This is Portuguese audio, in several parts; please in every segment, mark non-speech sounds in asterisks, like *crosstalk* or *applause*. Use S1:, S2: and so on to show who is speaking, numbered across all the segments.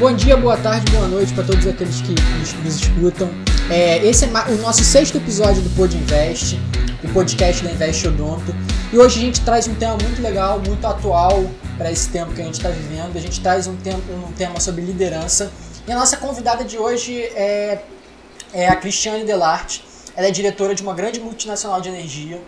S1: Bom dia, boa tarde, boa noite para todos aqueles que nos, nos escutam. É, esse é o nosso sexto episódio do Pod Invest, o podcast da Invest Odonto. E hoje a gente traz um tema muito legal, muito atual para esse tempo que a gente está vivendo. A gente traz um, tempo, um tema sobre liderança. E a nossa convidada de hoje é, é a Cristiane Delarte. Ela é diretora de uma grande multinacional de energia.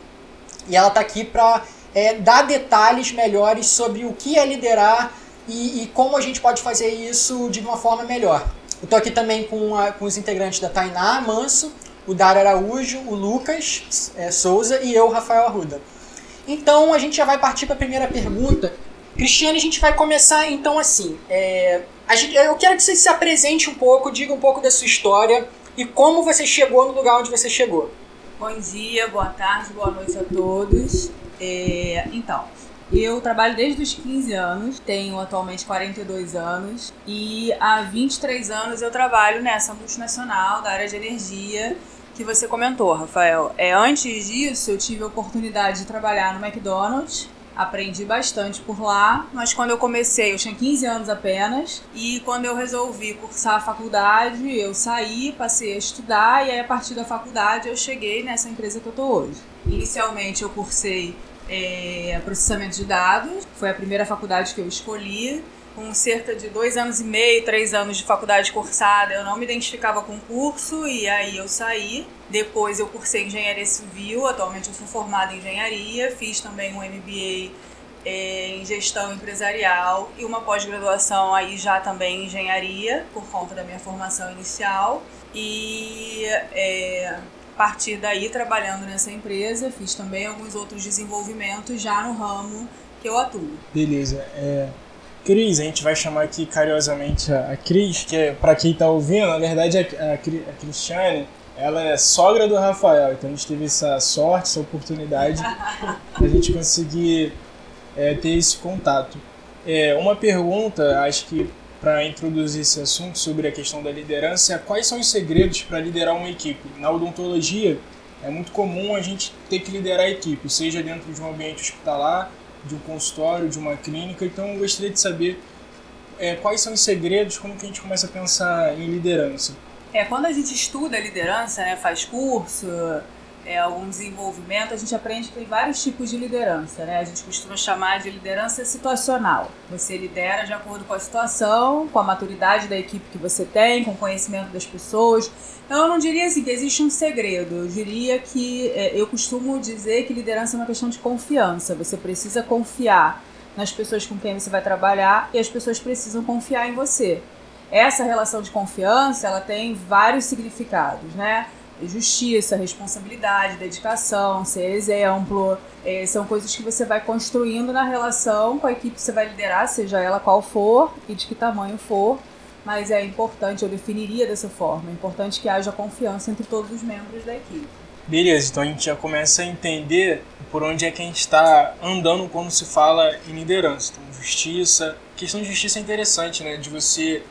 S1: E ela está aqui para é, dar detalhes melhores sobre o que é liderar e, e, como a gente pode fazer isso de uma forma melhor. Eu estou aqui também com, a, com os integrantes da Tainá Manso, o Dário Araújo, o Lucas é, Souza e eu, Rafael Arruda. Então a gente já vai partir para a primeira pergunta. Cristiane, a gente vai começar então assim. É, gente, eu quero que você se apresente um pouco, diga um pouco da sua história e como você chegou no lugar onde você chegou.
S2: Bom dia, boa tarde, boa noite a todos. É, então, eu trabalho desde os 15 anos, tenho atualmente 42 anos e há 23 anos eu trabalho nessa multinacional da área de energia que você comentou, Rafael. É, antes disso, eu tive a oportunidade de trabalhar no McDonald's. Aprendi bastante por lá, mas quando eu comecei, eu tinha 15 anos apenas, e quando eu resolvi cursar a faculdade, eu saí, passei a estudar, e aí a partir da faculdade eu cheguei nessa empresa que eu tô hoje. Inicialmente eu cursei é, processamento de dados. Foi a primeira faculdade que eu escolhi. Com cerca de dois anos e meio, três anos de faculdade cursada, eu não me identificava com o curso e aí eu saí. Depois eu cursei engenharia civil, atualmente eu sou formada em engenharia, fiz também um MBA é, em gestão empresarial e uma pós-graduação aí já também em engenharia, por conta da minha formação inicial. E é, partir daí, trabalhando nessa empresa, fiz também alguns outros desenvolvimentos já no ramo que eu atuo.
S3: Beleza. É, Cris, a gente vai chamar aqui carinhosamente a, Cris, que é, para quem está ouvindo, na verdade a, a, a Cristiane, ela é sogra do Rafael, então a gente teve essa sorte, essa oportunidade *laughs* a gente conseguir é, ter esse contato. É, uma pergunta, acho que para introduzir esse assunto sobre a questão da liderança, quais são os segredos para liderar uma equipe? Na odontologia, é muito comum a gente ter que liderar a equipe, seja dentro de um ambiente hospitalar, de um consultório, de uma clínica. Então, eu gostaria de saber é, quais são os segredos, como que a gente começa a pensar em liderança.
S2: É, quando a gente estuda liderança, né, faz curso, é, algum desenvolvimento, a gente aprende que tem vários tipos de liderança, né? A gente costuma chamar de liderança situacional. Você lidera de acordo com a situação, com a maturidade da equipe que você tem, com o conhecimento das pessoas. Então, eu não diria assim que existe um segredo. Eu diria que é, eu costumo dizer que liderança é uma questão de confiança. Você precisa confiar nas pessoas com quem você vai trabalhar e as pessoas precisam confiar em você. Essa relação de confiança, ela tem vários significados, né? Justiça, responsabilidade, dedicação, ser exemplo. É, são coisas que você vai construindo na relação com a equipe que você vai liderar, seja ela qual for e de que tamanho for. Mas é importante, eu definiria dessa forma, é importante que haja confiança entre todos os membros da equipe.
S3: Beleza, então a gente já começa a entender por onde é que a gente está andando quando se fala em liderança. Então, justiça. A questão de justiça é interessante, né? De você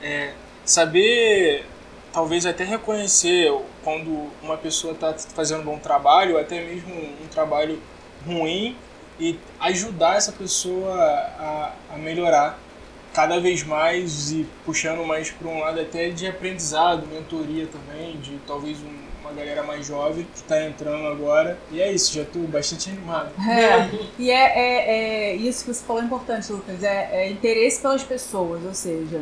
S3: é, saber talvez até reconhecer quando uma pessoa está fazendo um bom trabalho, ou até mesmo um, trabalho ruim, e ajudar essa pessoa a, a melhorar cada vez mais e puxando mais para um lado até de aprendizado, mentoria também, de talvez um, uma galera mais jovem que está entrando agora. E é isso, já estou bastante animado.
S2: É, e é, é, é, isso que você falou é importante, Lucas, é, é interesse pelas pessoas, ou seja,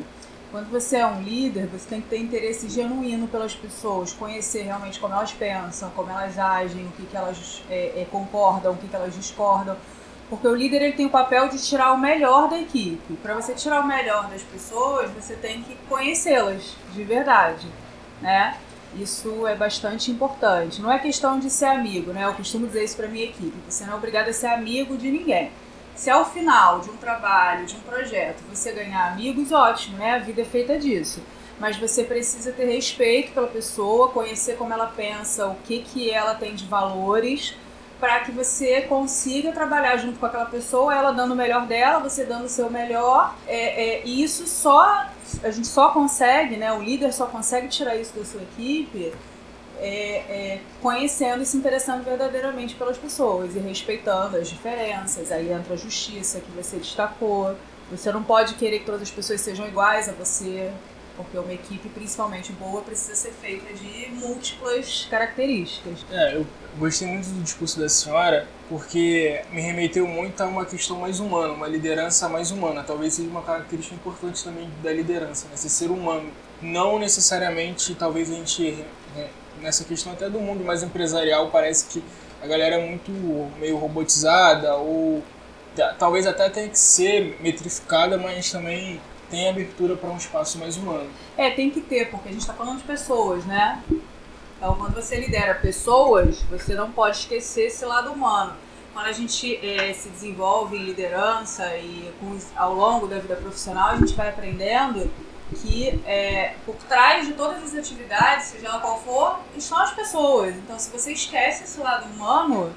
S2: quando você é um líder, você tem que ter interesse genuíno pelas pessoas, conhecer realmente como elas pensam, como elas agem, o que, que elas é, é, concordam, o que, que elas discordam. Porque o líder ele tem o papel de tirar o melhor da equipe. Para você tirar o melhor das pessoas, você tem que conhecê-las de verdade, né? Isso é bastante importante. Não é questão de ser amigo, né? Eu costumo dizer isso para minha equipe. Você não é obrigado a ser amigo de ninguém. Se ao final de um trabalho, de um projeto, você ganhar amigos, ótimo, né? A vida é feita disso. Mas você precisa ter respeito pela pessoa, conhecer como ela pensa, o que, que ela tem de valores, para que você consiga trabalhar junto com aquela pessoa, ela dando o melhor dela, você dando o seu melhor. É, é, e isso só, a gente só consegue, né? O líder só consegue tirar isso da sua equipe é, é, conhecendo e se interessando verdadeiramente pelas pessoas e respeitando as diferenças. Aí entra a justiça que você destacou, Você não pode querer que todas as pessoas sejam iguais a você, porque uma equipe, principalmente boa, precisa ser feita de múltiplas características.
S3: É, eu gostei muito do discurso da senhora, porque me remeteu muito a uma questão mais humana, uma liderança mais humana. Talvez seja uma característica importante também da liderança, né? ser humano. Não necessariamente, talvez a gente, nessa questão até do mundo mais empresarial, parece que a galera é muito meio robotizada ou talvez até tenha que ser metrificada, mas também tem abertura para um espaço mais humano.
S2: É, tem que ter, porque a gente está falando de pessoas, né? Então, quando você lidera pessoas, você não pode esquecer esse lado humano. Quando a gente é, se desenvolve em liderança e com, ao longo da vida profissional, a gente vai aprendendo que é, por trás de todas as atividades, seja ela qual for, estão as pessoas. Então, se você esquece esse lado humano,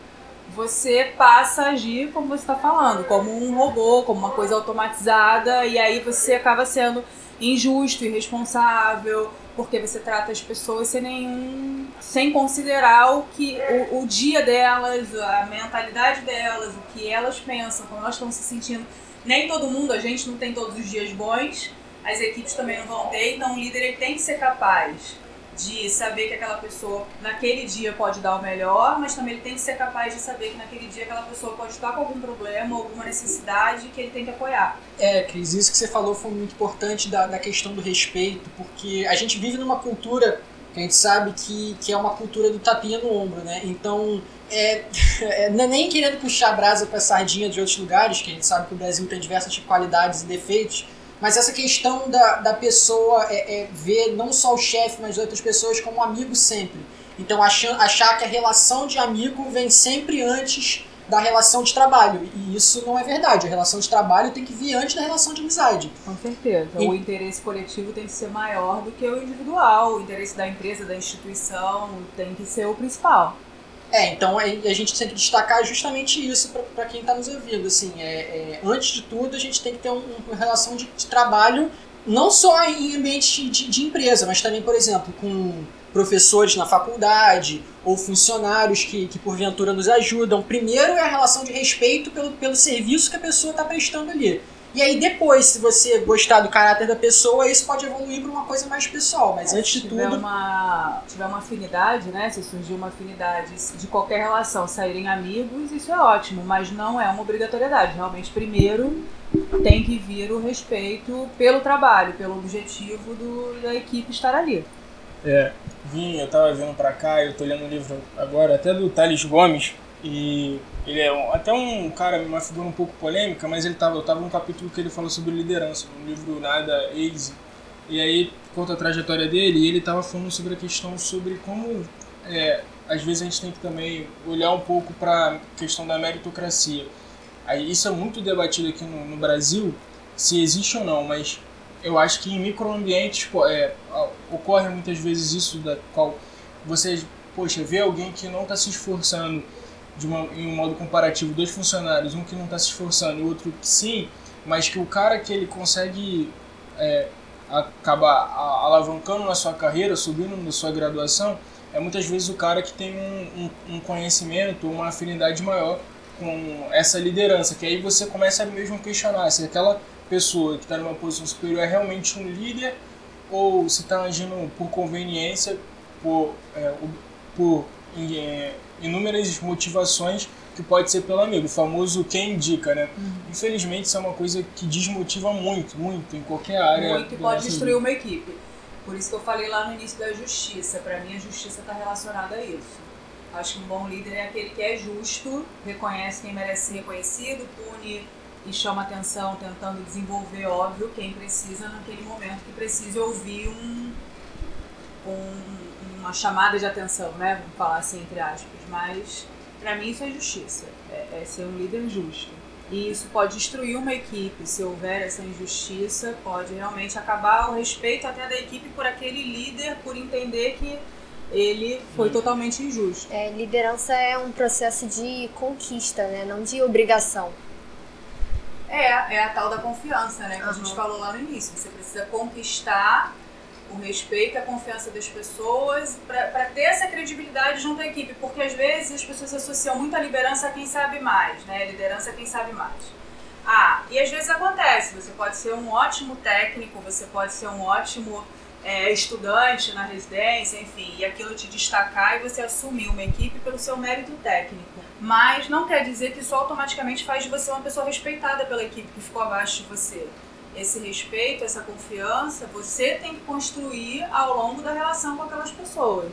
S2: você passa a agir como você está falando, como um robô, como uma coisa automatizada, e aí você acaba sendo injusto, irresponsável, porque você trata as pessoas sem nenhum. sem considerar o que. o, o dia delas, a mentalidade delas, o que elas pensam, como elas estão se sentindo. Nem todo mundo, a gente não tem todos os dias bons, as equipes também não vão ter, então o líder ele tem que ser capaz de saber que aquela pessoa naquele dia pode dar o melhor, mas também ele tem que ser capaz de saber que naquele dia aquela pessoa pode estar com algum problema, alguma necessidade que ele tem que apoiar.
S1: É, Cris, isso que você falou foi muito importante da, da questão do respeito, porque a gente vive numa cultura que a gente sabe que, que é uma cultura do tapinha no ombro, né? Então, é, *laughs* é, é nem querendo puxar a brasa para sardinha de outros lugares, que a gente sabe que o Brasil tem diversas qualidades e defeitos, mas essa questão da, da pessoa é, é ver não só o chefe, mas outras pessoas como amigo sempre. Então achar, achar que a relação de amigo vem sempre antes da relação de trabalho. E isso não é verdade. A relação de trabalho tem que vir antes da relação de amizade.
S2: Com certeza. E... O interesse coletivo tem que ser maior do que o individual. O interesse da empresa, da instituição, tem que ser o principal.
S1: É, então a gente tem que destacar justamente isso para quem está nos ouvindo. Assim, é, é, antes de tudo, a gente tem que ter um, uma relação de, de trabalho, não só em ambiente de, de, empresa, mas também, por exemplo, com professores na faculdade ou funcionários que, que porventura nos ajudam. Primeiro é a relação de respeito pelo, pelo serviço que a pessoa está prestando ali. E aí depois, se você gostar do caráter da pessoa, isso pode evoluir para uma coisa mais pessoal. Mas é, antes de
S2: tiver
S1: tudo.
S2: Uma, tiver uma afinidade, né? Se surgir uma afinidade de qualquer relação, saírem amigos, isso é ótimo, mas não é uma obrigatoriedade. Realmente, primeiro tem que vir o respeito pelo trabalho, pelo objetivo do, da equipe estar ali.
S3: É, vim, eu tava vindo pra cá, eu tô lendo um livro agora, até do Thales Gomes, e ele é um, até um cara, uma figura um pouco polêmica, mas ele tava, eu tava num capítulo que ele falou sobre liderança, no livro Nada Easy. E aí conta a trajetória dele e ele tava falando sobre a questão sobre como é, às vezes a gente tem que também olhar um pouco para a questão da meritocracia. Aí isso é muito debatido aqui no, no, Brasil, se existe ou não, mas eu acho que em microambientes é, ocorre muitas vezes isso da qual você, poxa, vê alguém que não está se esforçando uma, em um modo comparativo, dois funcionários, um que não está se esforçando e outro que sim, mas que o cara que ele consegue é, acabar alavancando na sua carreira, subindo na sua graduação, é muitas vezes o cara que tem um, um, um conhecimento, uma afinidade maior com essa liderança, que aí você começa a mesmo questionar se aquela pessoa que está numa posição superior é realmente um líder ou se está agindo por conveniência, por, é, por é, inúmeras motivações que pode ser pelo amigo, o famoso quem indica, né? Uhum. Infelizmente isso é uma coisa que desmotiva muito, muito em qualquer área.
S2: Muito e pode destruir vida. uma equipe. Por isso que eu falei lá no início da justiça. Para mim a justiça está relacionada a isso. Acho que um bom líder é aquele que é justo, reconhece quem merece ser reconhecido, pune e chama atenção, tentando desenvolver, óbvio, quem precisa naquele momento que precise ouvir um, um uma chamada de atenção, né? Vamos falar assim, entre aspas. Mas, para mim, isso é justiça. É, é ser um líder justo. E isso pode destruir uma equipe. Se houver essa injustiça, pode realmente acabar o respeito até da equipe por aquele líder, por entender que ele foi totalmente injusto.
S4: É, liderança é um processo de conquista, né? Não de obrigação.
S2: É, é a tal da confiança, né? Que uhum. a gente falou lá no início. Você precisa conquistar o respeito a confiança das pessoas, para ter essa credibilidade junto à equipe, porque às vezes as pessoas associam muito a liderança a quem sabe mais, né? A liderança a quem sabe mais. Ah, E às vezes acontece, você pode ser um ótimo técnico, você pode ser um ótimo é, estudante na residência, enfim, e aquilo te destacar e você assumir uma equipe pelo seu mérito técnico. Mas não quer dizer que isso automaticamente faz de você uma pessoa respeitada pela equipe que ficou abaixo de você. Esse respeito, essa confiança, você tem que construir ao longo da relação com aquelas pessoas.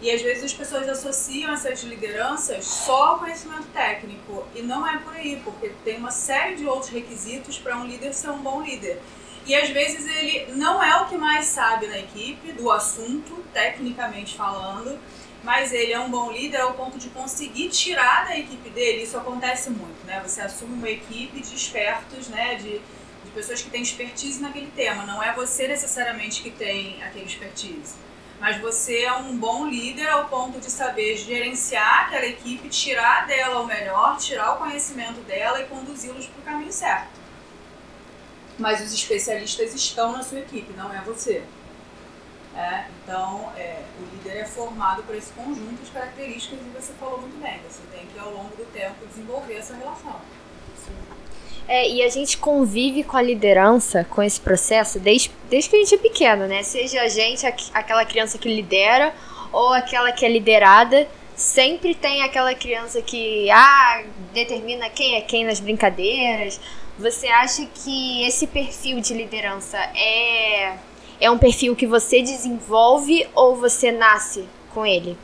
S2: E às vezes as pessoas associam essas lideranças só ao conhecimento técnico. E não é por aí, porque tem uma série de outros requisitos para um líder ser um bom líder. E às vezes ele não é o que mais sabe na equipe do assunto, tecnicamente falando, mas ele é um bom líder ao ponto de conseguir tirar da equipe dele. Isso acontece muito, né? Você assume uma equipe de espertos, né? De, de pessoas que têm expertise naquele tema. Não é você necessariamente que tem aquele expertise mas você é um bom líder ao ponto de saber gerenciar aquela equipe, tirar dela o melhor, tirar o conhecimento dela e conduzi-los para o caminho certo. Mas os especialistas estão na sua equipe, não é você. É, então, é, o líder é formado por esse conjunto de características e você falou muito bem, você tem que, ao longo do tempo, desenvolver essa relação.
S4: É, e a gente convive com a liderança, com esse processo, desde, desde que a gente é pequeno, né? Seja a gente aquela criança que lidera ou aquela que é liderada, sempre tem aquela criança que ah, determina quem é quem nas brincadeiras. Você acha que esse perfil de liderança é, é um perfil que você desenvolve ou você nasce com ele?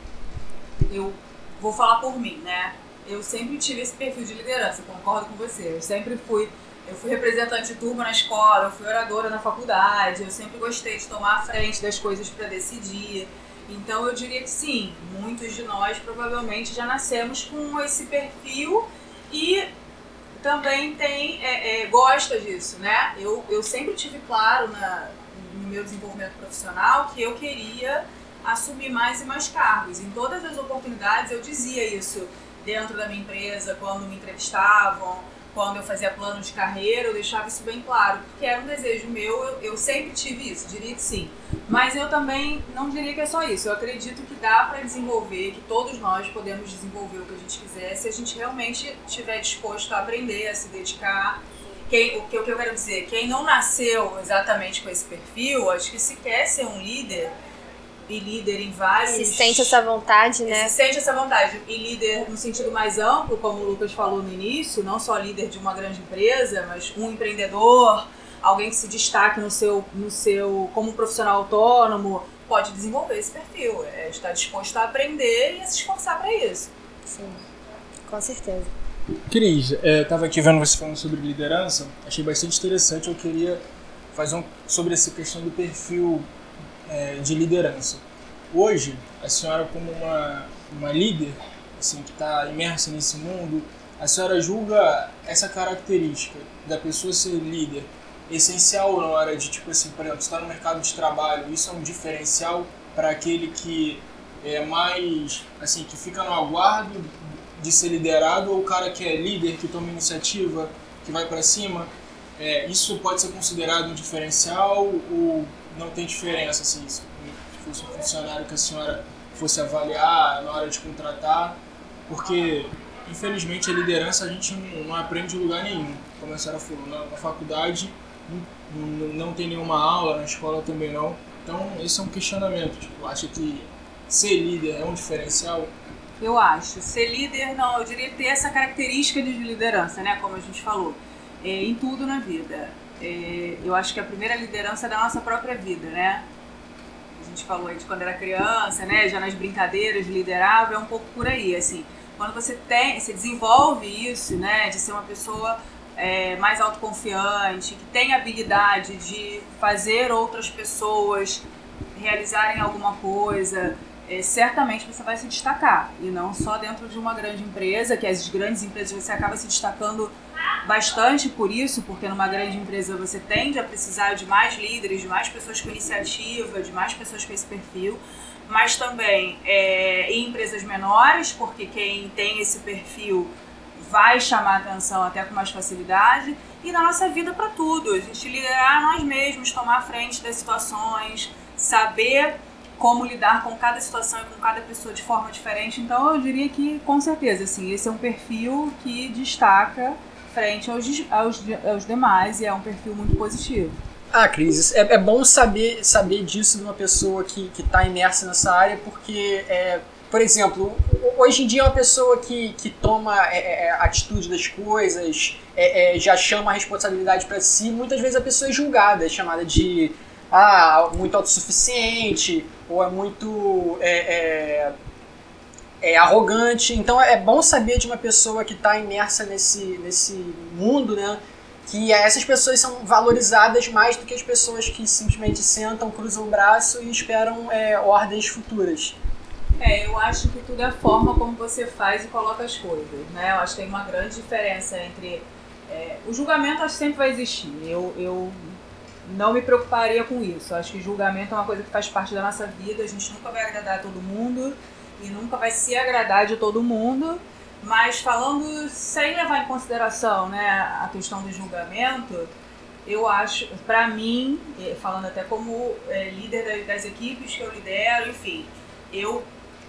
S2: Eu vou falar por mim, né? Eu sempre tive esse perfil de liderança, concordo com você. Eu sempre fui, eu fui representante de turma na escola, eu fui oradora na faculdade, eu sempre gostei de tomar a frente das coisas para decidir. Então eu diria que sim, muitos de nós provavelmente já nascemos com esse perfil e também tem é, é, gosta disso, né? Eu, eu sempre tive claro na, no meu desenvolvimento profissional que eu queria assumir mais e mais cargos. Em todas as oportunidades eu dizia isso dentro da minha empresa, quando me entrevistavam, quando eu fazia plano de carreira, eu deixava isso bem claro, porque era um desejo meu, eu, eu sempre tive isso, diria que sim. Mas eu também não diria que é só isso, eu acredito que dá para desenvolver, que todos nós podemos desenvolver o que a gente quiser, se a gente realmente estiver disposto a aprender, a se dedicar. Quem, o, que, o que eu quero dizer, quem não nasceu exatamente com esse perfil, acho que se quer ser um líder, e líder em vários.
S4: Se sente essa vontade, né?
S2: Se sente essa vontade. E líder no sentido mais amplo, como o Lucas falou no início, não só líder de uma grande empresa, mas um empreendedor, alguém que se destaque no seu, no seu como um profissional autônomo, pode desenvolver esse perfil. É estar disposto a aprender e a se esforçar para isso.
S4: Sim, com certeza.
S3: Cris, é, estava aqui vendo você falando sobre liderança, achei bastante interessante. Eu queria fazer um sobre essa questão do perfil é, de liderança. Hoje, a senhora como uma, uma líder, assim, que está imersa nesse mundo, a senhora julga essa característica da pessoa ser líder essencial na hora de, tipo assim, por exemplo, estar no mercado de trabalho, isso é um diferencial para aquele que é mais, assim, que fica no aguardo de ser liderado ou o cara que é líder, que toma iniciativa, que vai para cima, é, isso pode ser considerado um diferencial ou não tem diferença assim, se fosse um funcionário que a senhora fosse avaliar na hora de contratar, porque infelizmente a liderança a gente não, não aprende em lugar nenhum, como a senhora falou, na, na faculdade não, não, tem nenhuma aula, na escola também não. Então esse é um questionamento, tipo, acha que ser líder é um diferencial?
S2: Eu acho. Ser líder, não, eu diria ter essa característica de liderança, né? Como a gente falou, é, em tudo na vida é, eu acho que a primeira liderança é da nossa própria vida, né? A gente falou aí de quando era criança, né? Já nas brincadeiras, liderava, é um pouco por aí, assim. Quando você tem, você desenvolve isso, né? De ser uma pessoa é, mais autoconfiante, que tem habilidade de fazer outras pessoas realizarem alguma coisa, é, certamente você vai se destacar. E não só dentro de uma grande empresa, que as grandes empresas você acaba se destacando bastante por isso, porque numa grande empresa você tende a precisar de mais líderes, de mais pessoas com iniciativa, de mais pessoas com esse perfil, mas também é, em empresas menores, porque quem tem esse perfil vai chamar atenção até com mais facilidade, e na nossa vida para tudo, a gente liderar nós mesmos, tomar frente das situações, saber como lidar com cada situação e com cada pessoa de forma diferente. Então eu diria que com certeza, assim, esse é um perfil que destaca frente aos, aos, aos demais e é um perfil muito positivo.
S1: Ah, Cris, é, é bom saber, saber disso de uma pessoa que está imersa nessa área, porque, é, por exemplo, hoje em dia uma pessoa que, que toma é, é atitude das coisas, é, é, já chama a responsabilidade para si, muitas vezes a pessoa é julgada, é chamada de ah, muito autossuficiente, ou é muito é, arrogante. Então é bom saber de uma pessoa que está imersa nesse, nesse mundo, né? Que essas pessoas são valorizadas mais do que as pessoas que simplesmente sentam, cruzam o braço e esperam é, ordens futuras.
S2: É, eu acho que tudo é a forma como você faz e coloca as coisas, né? Eu acho que tem uma grande diferença entre... É, o julgamento acho que sempre vai existir. Eu, eu não me preocuparia com isso. Eu acho que julgamento é uma coisa que faz parte da nossa vida. A gente nunca vai agradar a todo mundo e nunca vai se agradar de todo mundo, mas falando sem levar em consideração né, a questão do julgamento, eu acho, para mim, falando até como é, líder das, equipes que eu lidero, enfim, eu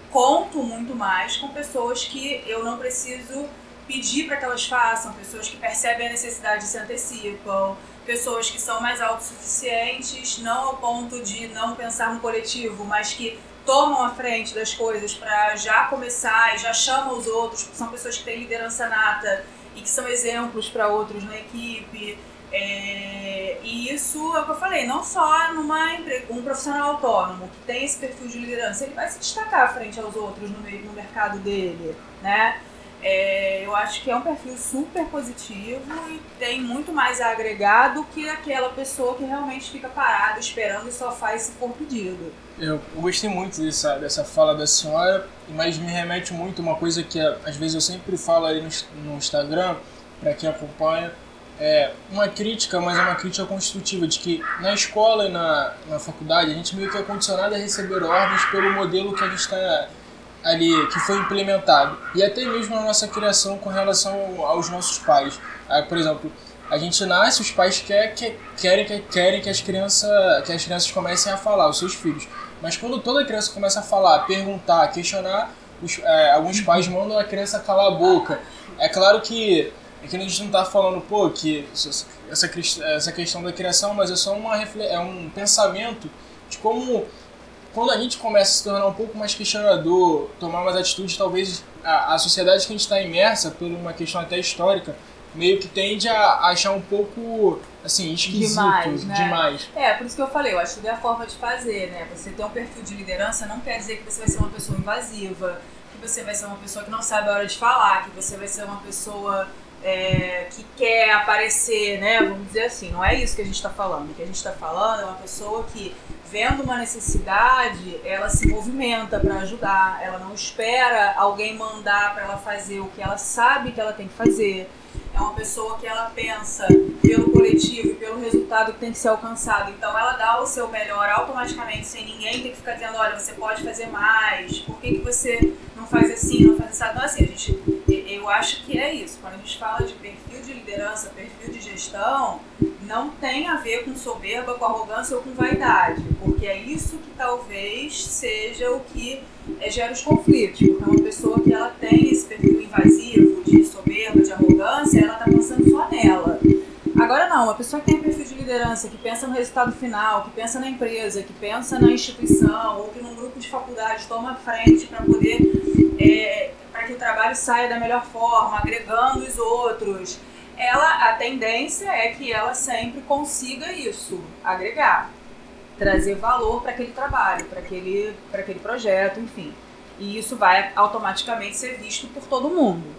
S2: conto muito mais com pessoas que eu não preciso pedir para que elas façam, pessoas que percebem a necessidade e se antecipam, pessoas que são mais autossuficientes, não ao ponto de não pensar no coletivo, mas que tomam a frente das coisas para já começar e já chamam os outros, porque são pessoas que têm liderança nata e que são exemplos para outros na equipe. É, e isso é o que eu falei, não só numa um profissional autônomo que tem esse perfil de liderança, ele vai se destacar frente aos outros no, meio, no mercado dele, né? É, eu acho que é um perfil super positivo e tem muito mais a agregar do que aquela pessoa que realmente fica parada esperando e só faz se for pedido.
S3: Eu gostei muito dessa, dessa fala da senhora, mas me remete muito a uma coisa que às vezes eu sempre falo aí no, no Instagram, para quem acompanha, é uma crítica, mas é uma crítica construtiva, de que na escola e na, na faculdade a gente meio que é condicionado a receber ordens pelo modelo que a gente está ali que foi implementado e até mesmo na nossa criação com relação aos nossos pais. Ah, por exemplo, a gente nasce, os pais quer, quer, querem, quer, querem que as, crianças, que as crianças comecem a falar, os seus filhos. Mas quando toda criança começa a falar, perguntar, questionar, os, é, alguns pais mandam a criança calar a boca. É claro que, é que a gente não está falando, pô, que essa, essa questão da criação, mas é só uma, é um pensamento de como quando a gente começa a se tornar um pouco mais questionador, tomar mais atitudes, talvez a, a sociedade que a gente está imersa, por uma questão até histórica, meio que tende a achar um pouco, assim, esquisito demais. Né? demais.
S2: É, por isso que eu falei, eu acho que é a forma de fazer, né? Você ter um perfil de liderança não quer dizer que você vai ser uma pessoa invasiva, que você vai ser uma pessoa que não sabe a hora de falar, que você vai ser uma pessoa é, que quer aparecer, né? Vamos dizer assim, não é isso que a gente está falando. O que a gente está falando é uma pessoa que vendo uma necessidade, ela se movimenta para ajudar, ela não espera alguém mandar para ela fazer o que ela sabe que ela tem que fazer. É uma pessoa que ela pensa pelo coletivo e pelo resultado que tem que ser alcançado. Então ela dá o seu melhor automaticamente, sem ninguém ter que ficar dizendo, olha, você pode fazer mais, por que, que você não faz assim, não faz assim? Então assim, a gente, eu acho que é isso. Quando a gente fala de perfil de liderança, perfil de gestão, não tem a ver com soberba, com arrogância ou com vaidade, porque é isso que talvez seja o que é, gera os conflitos, porque uma pessoa que ela tem esse perfil invasivo de soberba, de arrogância, ela está pensando só nela. Agora não, uma pessoa que tem perfil de liderança, que pensa no resultado final, que pensa na empresa, que pensa na instituição, ou que num grupo de faculdade toma frente para poder é, para que o trabalho saia da melhor forma, agregando os outros, ela a tendência é que ela sempre consiga isso, agregar, trazer valor para aquele trabalho, para aquele, aquele projeto, enfim. E isso vai automaticamente ser visto por todo mundo.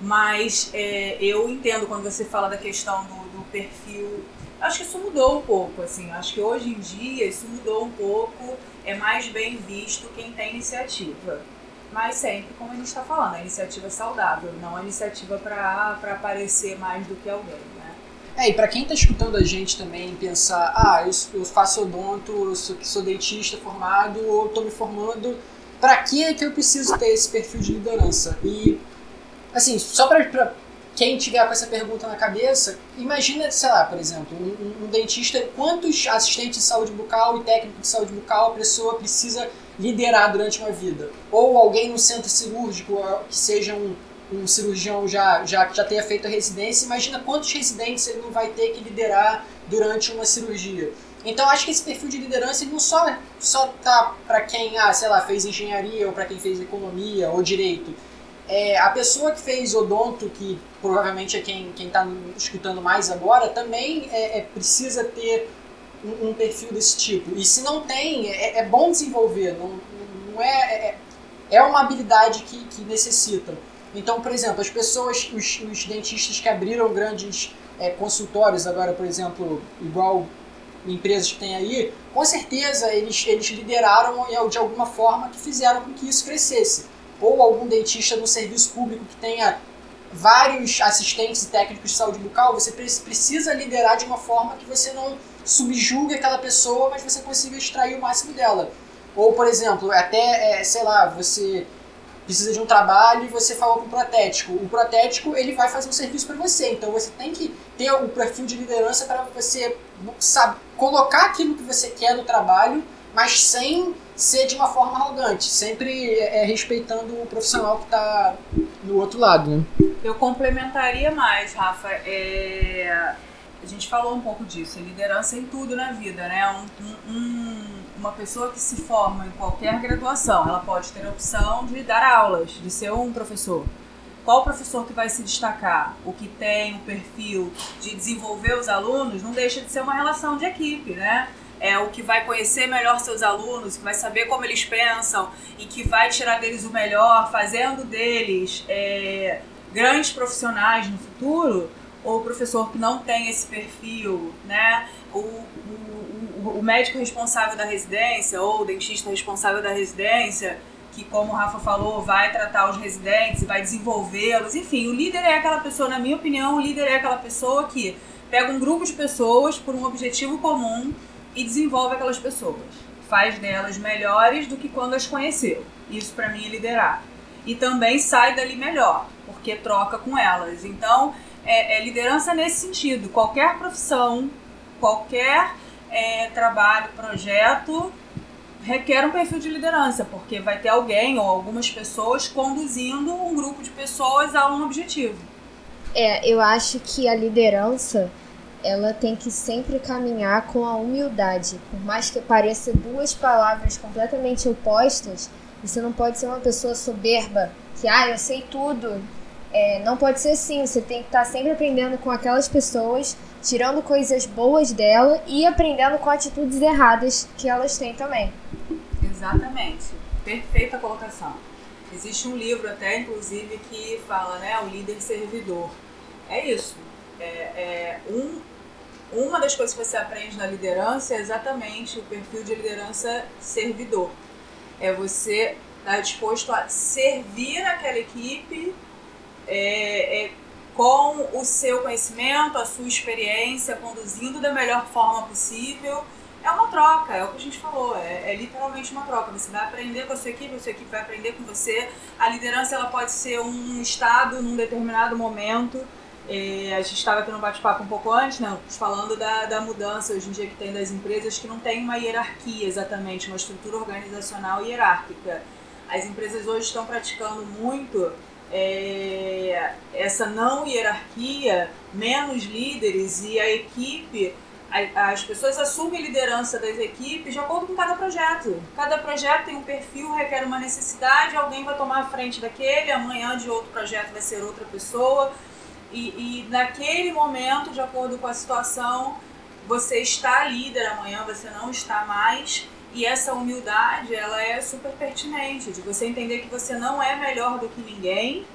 S2: Mas é, eu entendo quando você fala da questão do, do perfil. Acho que isso mudou um pouco, assim. Acho que hoje em dia isso mudou um pouco. É mais bem visto quem tem iniciativa mas sempre, como a gente está falando, a iniciativa saudável, não a iniciativa para aparecer mais do que alguém, né?
S1: É, e para quem está escutando a gente também pensar, ah, eu, eu faço odonto, eu sou, sou dentista formado, ou estou me formando, para que é que eu preciso ter esse perfil de liderança? E, assim, só para quem tiver com essa pergunta na cabeça, imagina, sei lá, por exemplo, um, um dentista, quantos assistentes de saúde bucal e técnico de saúde bucal a pessoa precisa liderar durante uma vida. Ou alguém no centro cirúrgico que seja um, um cirurgião já, já, já tenha feito a residência, imagina quantos residentes ele não vai ter que liderar durante uma cirurgia. Então acho que esse perfil de liderança não só só tá para quem, ah, sei lá, fez engenharia ou para quem fez economia ou direito. É, a pessoa que fez odonto, que provavelmente é quem está escutando mais agora, também é, é precisa ter um, um, perfil desse tipo. E se não tem, é, é bom desenvolver. Não, não é, é, é uma habilidade que, que necessitam. Então, por exemplo, as pessoas, os, os dentistas que abriram grandes é, consultórios agora, por exemplo, igual empresas que tem aí, com certeza eles, eles lideraram de alguma forma que fizeram com que isso crescesse. Ou algum dentista no serviço público que tenha vários assistentes e técnicos de saúde bucal, você precisa liderar de uma forma que você não subjugue aquela pessoa, mas você consiga extrair o máximo dela. Ou, por exemplo, até, é, sei lá, você precisa de um trabalho e você falou com o protético. O protético ele vai fazer um serviço para você, então você tem que ter o perfil de liderança para você sabe, colocar aquilo que você quer no trabalho, mas sem ser de uma forma arrogante, sempre é, respeitando o profissional que está no outro lado. Né?
S2: Eu complementaria mais, Rafa. É... A gente falou um pouco disso, liderança em tudo na vida, né? Um, um, uma pessoa que se forma em qualquer graduação, ela pode ter a opção de dar aulas, de ser um professor. Qual professor que vai se destacar? O que tem o perfil de desenvolver os alunos não deixa de ser uma relação de equipe, né? É o que vai conhecer melhor seus alunos, que vai saber como eles pensam e que vai tirar deles o melhor, fazendo deles é, grandes profissionais no futuro, ou o professor que não tem esse perfil, né? O, o, o médico responsável da residência ou o dentista responsável da residência, que, como o Rafa falou, vai tratar os residentes vai desenvolvê-los. Enfim, o líder é aquela pessoa, na minha opinião, o líder é aquela pessoa que pega um grupo de pessoas por um objetivo comum e desenvolve aquelas pessoas. Faz delas melhores do que quando as conheceu. Isso para mim é liderar. E também sai dali melhor, porque troca com elas. Então, é, é liderança nesse sentido. Qualquer profissão, qualquer é, trabalho, projeto requer um perfil de liderança, porque vai ter alguém ou algumas pessoas conduzindo um grupo de pessoas a um objetivo.
S4: É, eu acho que a liderança ela tem que sempre caminhar com a humildade. Por mais que pareça duas palavras completamente opostas, você não pode ser uma pessoa soberba, que ah, eu sei tudo. É, não pode ser assim, você tem que estar sempre aprendendo com aquelas pessoas, tirando coisas boas dela e aprendendo com atitudes erradas que elas têm também.
S2: Exatamente. Perfeita colocação. Existe um livro até, inclusive, que fala, né, o líder servidor. É isso. É, é um, uma das coisas que você aprende na liderança é exatamente o perfil de liderança servidor. É você estar disposto a servir aquela equipe é, é, com o seu conhecimento, a sua experiência, conduzindo da melhor forma possível. É uma troca, é o que a gente falou, é, é, literalmente uma troca. Você vai aprender com a sua equipe, a sua equipe vai aprender com você. A liderança ela pode ser um estado num determinado momento é, a gente estava aqui no bate-papo um pouco antes, né, falando da, da mudança hoje em dia que tem das empresas que não tem uma hierarquia exatamente, uma estrutura organizacional hierárquica. As empresas hoje estão praticando muito é, essa não hierarquia, menos líderes e a equipe, as pessoas assumem liderança das equipes de acordo com cada projeto. Cada projeto tem um perfil, requer uma necessidade, alguém vai tomar a frente daquele, amanhã de outro projeto vai ser outra pessoa. E, e naquele momento, de acordo com a situação, você está líder, amanhã você não está mais. E essa humildade, ela é super pertinente, de você entender que você não é melhor do que ninguém,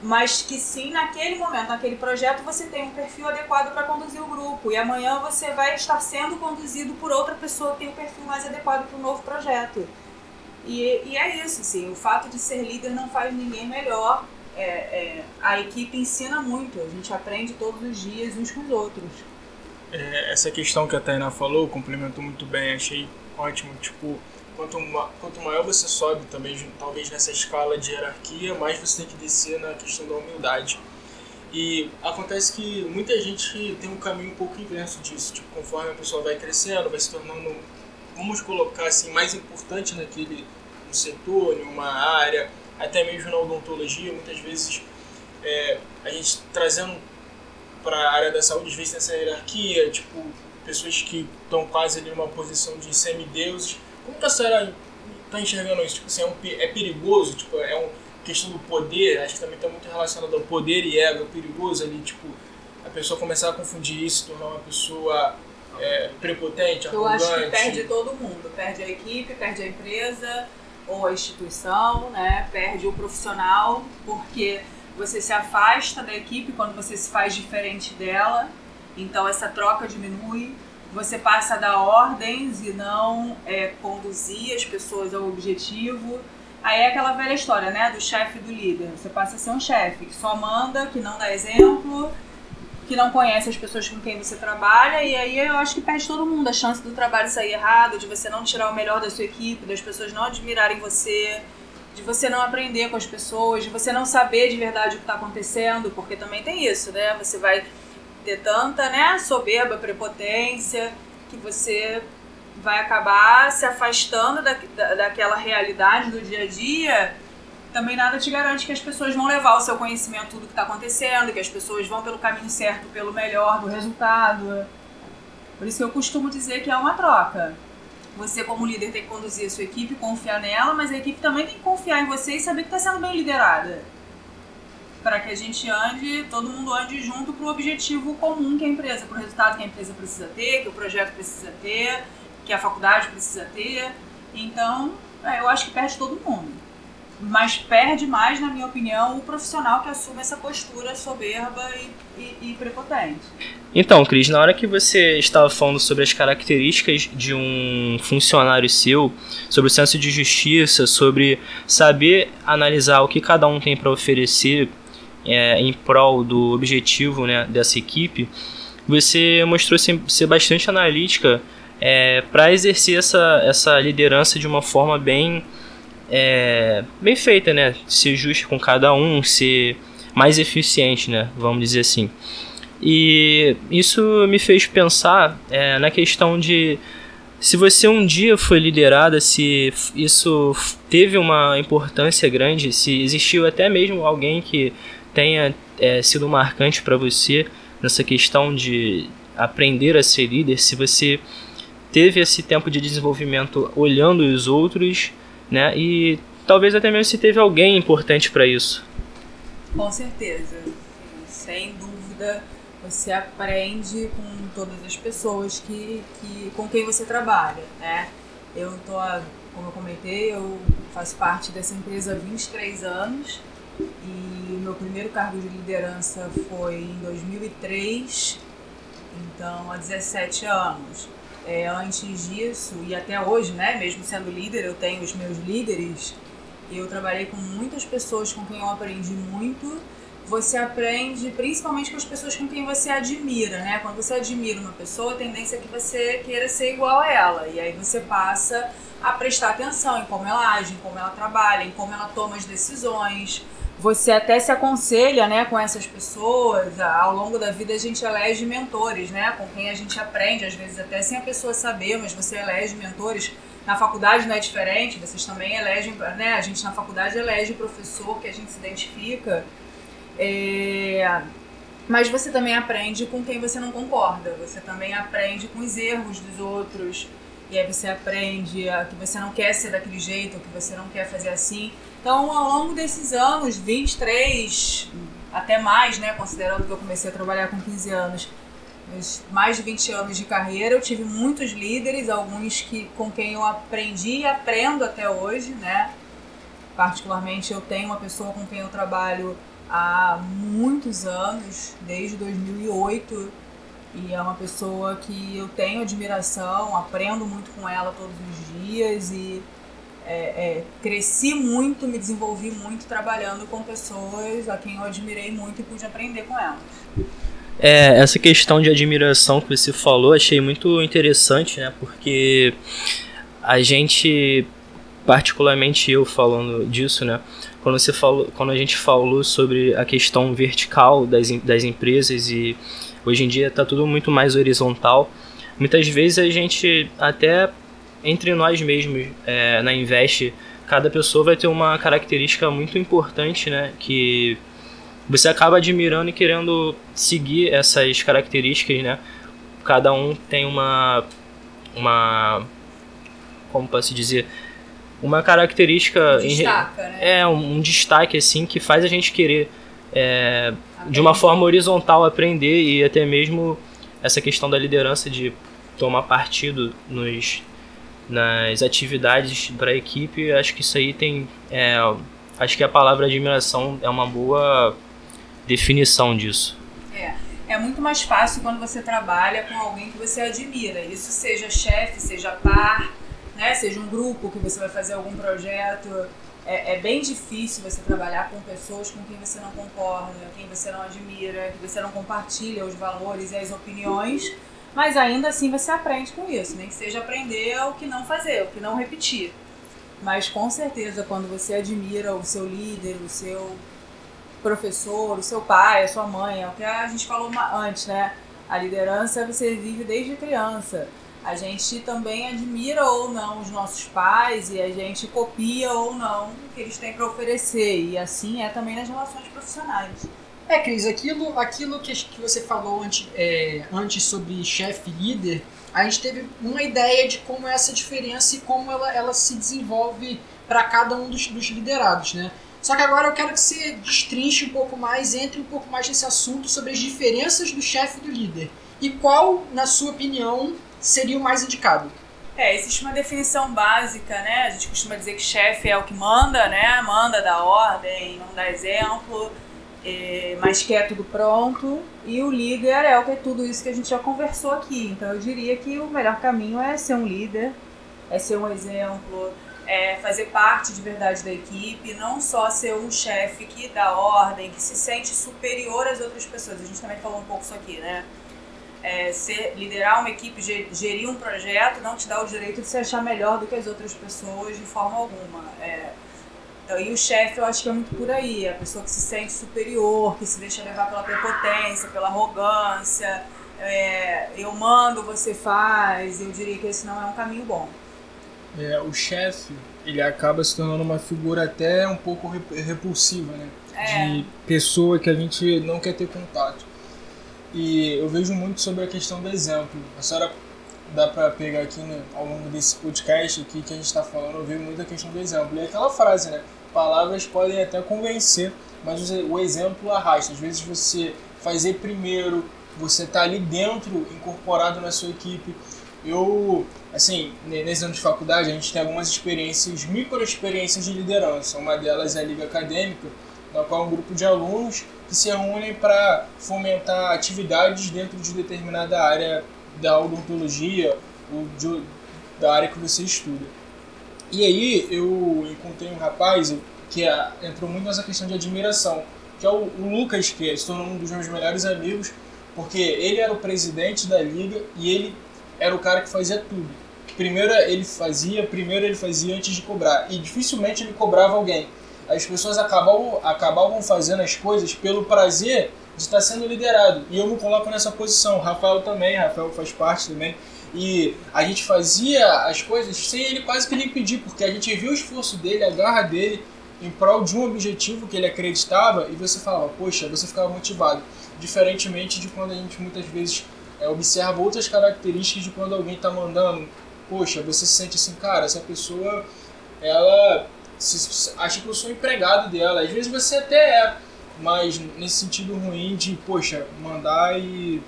S2: mas que sim, naquele momento, naquele projeto, você tem um perfil adequado para conduzir o grupo. E amanhã você vai estar sendo conduzido por outra pessoa que tem um perfil mais adequado para o novo projeto. E, e é isso, sim. O fato de ser líder não faz ninguém melhor, é, é, a equipe ensina muito, a gente aprende todos os dias uns com os outros.
S3: É, essa questão que a Tainá falou, complementou muito bem, achei ótimo. Tipo, quanto, quanto maior você sobe também, talvez nessa escala de hierarquia, mais você tem que descer na questão da humildade. E acontece que muita gente tem um caminho um pouco inverso disso. Tipo, conforme a pessoa vai crescendo, vai se tornando, vamos colocar assim, mais importante naquele no setor, em uma área, até mesmo na odontologia, muitas vezes é, a gente trazendo para a área da saúde, às vezes nessa hierarquia, tipo, pessoas que estão quase ali numa posição de semideuses. Como que a senhora está enxergando isso? Tipo assim, é, um, é perigoso? Tipo, é uma questão do poder? Acho que também está muito relacionado ao poder e ego. É perigoso ali, tipo, a pessoa começar a confundir isso, tornar uma pessoa é, prepotente,
S2: Eu
S3: arrogante.
S2: acho que perde todo mundo. Perde a equipe, perde a empresa ou a instituição, né? Perde o profissional, porque você se afasta da equipe quando você se faz diferente dela. Então essa troca diminui. Você passa a dar ordens e não é, conduzir as pessoas ao objetivo. Aí é aquela velha história, né? Do chefe e do líder. Você passa a ser um chefe que só manda, que não dá exemplo, que não conhece as pessoas com quem você trabalha. E aí eu acho que perde todo mundo a chance do trabalho sair errado, de você não tirar o melhor da sua equipe, das pessoas não admirarem você, de você não aprender com as pessoas, de você não saber de verdade o que está acontecendo, porque também tem isso, né? Você vai ter tanta né, soberba, prepotência, que você vai acabar se afastando da, da, daquela realidade do dia a dia. Também nada te garante que as pessoas vão levar o seu conhecimento tudo que está acontecendo, que as pessoas vão pelo caminho certo, pelo melhor do resultado. Por isso que eu costumo dizer que é uma troca. Você, como líder, tem que conduzir a sua equipe, confiar nela, mas a equipe também tem que confiar em você e saber que está sendo bem liderada para que a gente ande, todo mundo ande junto para o objetivo comum que a empresa, para o resultado que a empresa precisa ter, que o projeto precisa ter, que a faculdade precisa ter. Então, é, eu acho que perde todo mundo. Mas perde mais, na minha opinião, o profissional que assume essa postura soberba e, e, e prepotente.
S5: Então, Cris, na hora que você estava falando sobre as características de um funcionário seu, sobre o senso de justiça, sobre saber analisar o que cada um tem para oferecer é, em prol do objetivo né, dessa equipe, você mostrou ser bastante analítica é, para exercer essa, essa liderança de uma forma bem, é, bem feita, né? Ser justo com cada um, ser mais eficiente, né? Vamos dizer assim. E isso me fez pensar é, na questão de se você um dia foi liderada, se isso teve uma importância grande, se existiu até mesmo alguém que tenha é, sido marcante para você nessa questão de aprender a ser líder, se você teve esse tempo de desenvolvimento olhando os outros, né? E talvez até mesmo se teve alguém importante para isso.
S2: Com certeza, sem dúvida, você aprende com todas as pessoas que, que com quem você trabalha, né? Eu tô, como eu comentei, eu faço parte dessa empresa há 23 anos e o meu primeiro cargo de liderança foi em 2003, então há 17 anos. É, antes disso, e até hoje, né, mesmo sendo líder, eu tenho os meus líderes. Eu trabalhei com muitas pessoas com quem eu aprendi muito. Você aprende principalmente com as pessoas com quem você admira, né? Quando você admira uma pessoa, a tendência é que você queira ser igual a ela. E aí você passa a prestar atenção em como ela age, em como ela trabalha, em como ela toma as decisões você até se aconselha, né, com essas pessoas. Ao longo da vida a gente elege mentores, né, com quem a gente aprende, às vezes até sem a pessoa saber, mas você elege mentores. Na faculdade não é diferente, vocês também elegem, né, a gente na faculdade elege professor que a gente se identifica. É... Mas você também aprende com quem você não concorda, você também aprende com os erros dos outros, e aí você aprende que você não quer ser daquele jeito, que você não quer fazer assim. Então, ao longo desses anos, 23, até mais, né, considerando que eu comecei a trabalhar com 15 anos, mais de 20 anos de carreira, eu tive muitos líderes, alguns que com quem eu aprendi e aprendo até hoje, né? Particularmente eu tenho uma pessoa com quem eu trabalho há muitos anos, desde 2008, e é uma pessoa que eu tenho admiração, aprendo muito com ela todos os dias e é, é, cresci muito, me desenvolvi muito trabalhando com pessoas a quem eu admirei muito e pude aprender com elas.
S5: É, essa questão de admiração que você falou, achei muito interessante, né? Porque a gente, particularmente eu falando disso, né? Quando, você falou, quando a gente falou sobre a questão vertical das, das empresas e hoje em dia está tudo muito mais horizontal, muitas vezes a gente até entre nós mesmos é, na Invest, cada pessoa vai ter uma característica muito importante, né? Que você acaba admirando e querendo seguir essas características, né? Cada um tem uma uma como posso dizer, uma característica
S2: Destaca, né?
S5: é um, um destaque assim que faz a gente querer é, de uma forma horizontal aprender e até mesmo essa questão da liderança de tomar partido nos nas atividades para a equipe acho que isso aí tem é, acho que a palavra admiração é uma boa definição disso
S2: É. É muito mais fácil quando você trabalha com alguém que você admira. Isso seja chefe, seja par, né? seja um grupo que você vai fazer algum projeto. É, é bem difícil você trabalhar com pessoas com quem você não concorda, quem você não admira, que você não compartilha os valores e as opiniões. Mas ainda assim você aprende com isso, nem que seja aprender o que não fazer, o que não repetir. Mas com certeza quando você admira o seu líder, o seu professor, o seu pai, a sua mãe, é o que a gente falou antes, né? A liderança você vive desde criança. A gente também admira ou não os nossos pais e a gente copia ou não o que eles têm para oferecer. E assim é também nas relações profissionais.
S1: É, Cris, aquilo, aquilo que, que você falou antes, é, antes sobre chefe líder, a gente teve uma ideia de como é essa diferença e como ela, ela se desenvolve para cada um dos, dos liderados, né? Só que agora eu quero que você destrinche um pouco mais, entre um pouco mais nesse assunto sobre as diferenças do chefe e do líder. E qual, na sua opinião, seria o mais indicado?
S2: É, existe uma definição básica, né? A gente costuma dizer que chefe é o que manda, né? Manda, dá ordem, não dá exemplo, é, mas quer tudo pronto. E o líder é o que é tudo isso que a gente já conversou aqui. Então eu diria que o melhor caminho é ser um líder, é ser um exemplo, é fazer parte de verdade da equipe, não só ser um chefe que dá ordem, que se sente superior às outras pessoas. A gente também falou um pouco isso aqui, né? É, ser, liderar uma equipe, ge- gerir um projeto, não te dá o direito de se achar melhor do que as outras pessoas de forma alguma. É, e o chefe eu acho que é muito por aí, a pessoa que se sente superior, que se deixa levar pela prepotência, pela arrogância. É, eu mando, você faz. Eu diria que esse não é um caminho bom.
S3: É, o chefe, ele acaba se tornando uma figura até um pouco rep- repulsiva, né?
S2: É.
S3: De pessoa que a gente não quer ter contato. E eu vejo muito sobre a questão do exemplo. A senhora dá pra pegar aqui né, ao longo desse podcast aqui que a gente está falando, eu vejo muito a questão do exemplo. E é aquela frase, né? Palavras podem até convencer, mas o exemplo arrasta. Às vezes você fazer primeiro, você tá ali dentro, incorporado na sua equipe. Eu, assim, ne- nesse ano de faculdade, a gente tem algumas experiências, micro experiências de liderança. Uma delas é a Liga Acadêmica, na qual é um grupo de alunos que se reúnem para fomentar atividades dentro de determinada área da odontologia ou de, da área que você estuda. E aí eu encontrei um rapaz que é- entrou muito nessa questão de admiração, que é o, o Lucas, que se tornou um dos meus melhores amigos, porque ele era o presidente da liga e ele era o cara que fazia tudo. Primeiro ele fazia, primeiro ele fazia antes de cobrar, e dificilmente ele cobrava alguém. As pessoas acabavam, acabavam fazendo as coisas pelo prazer de estar sendo liderado. E eu me coloco nessa posição. Rafael também, Rafael faz parte também. E a gente fazia as coisas sem ele quase que nem pedir, porque a gente viu o esforço dele, a garra dele em prol de um objetivo que ele acreditava e você falava, poxa, você ficava motivado. Diferentemente de quando a gente muitas vezes é, observa outras características de quando alguém está mandando, poxa, você se sente assim, cara, essa pessoa, ela se- acha que eu sou empregado dela. Às vezes você até é, mas nesse sentido ruim de, poxa, mandar e,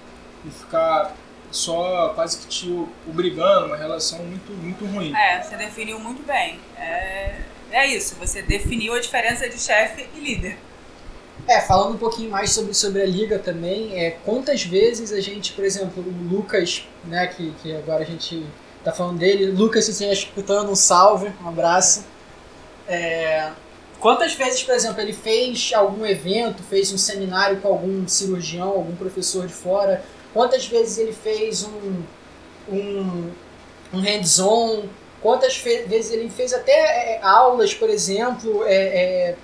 S3: e ficar só quase que te obrigando, uma relação muito, muito ruim.
S2: É, você definiu muito bem. É, é isso, você definiu a diferença de chefe e líder.
S1: É, falando um pouquinho mais sobre, sobre a liga também, é, quantas vezes a gente, por exemplo, o Lucas, né, que, que agora a gente tá falando dele, Lucas, se você estiver escutando, um salve, um abraço. É, quantas vezes, por exemplo, ele fez algum evento, fez um seminário com algum cirurgião, algum professor de fora, quantas vezes ele fez um, um, um hands-on, quantas vezes ele fez até é, aulas, por exemplo, é, é,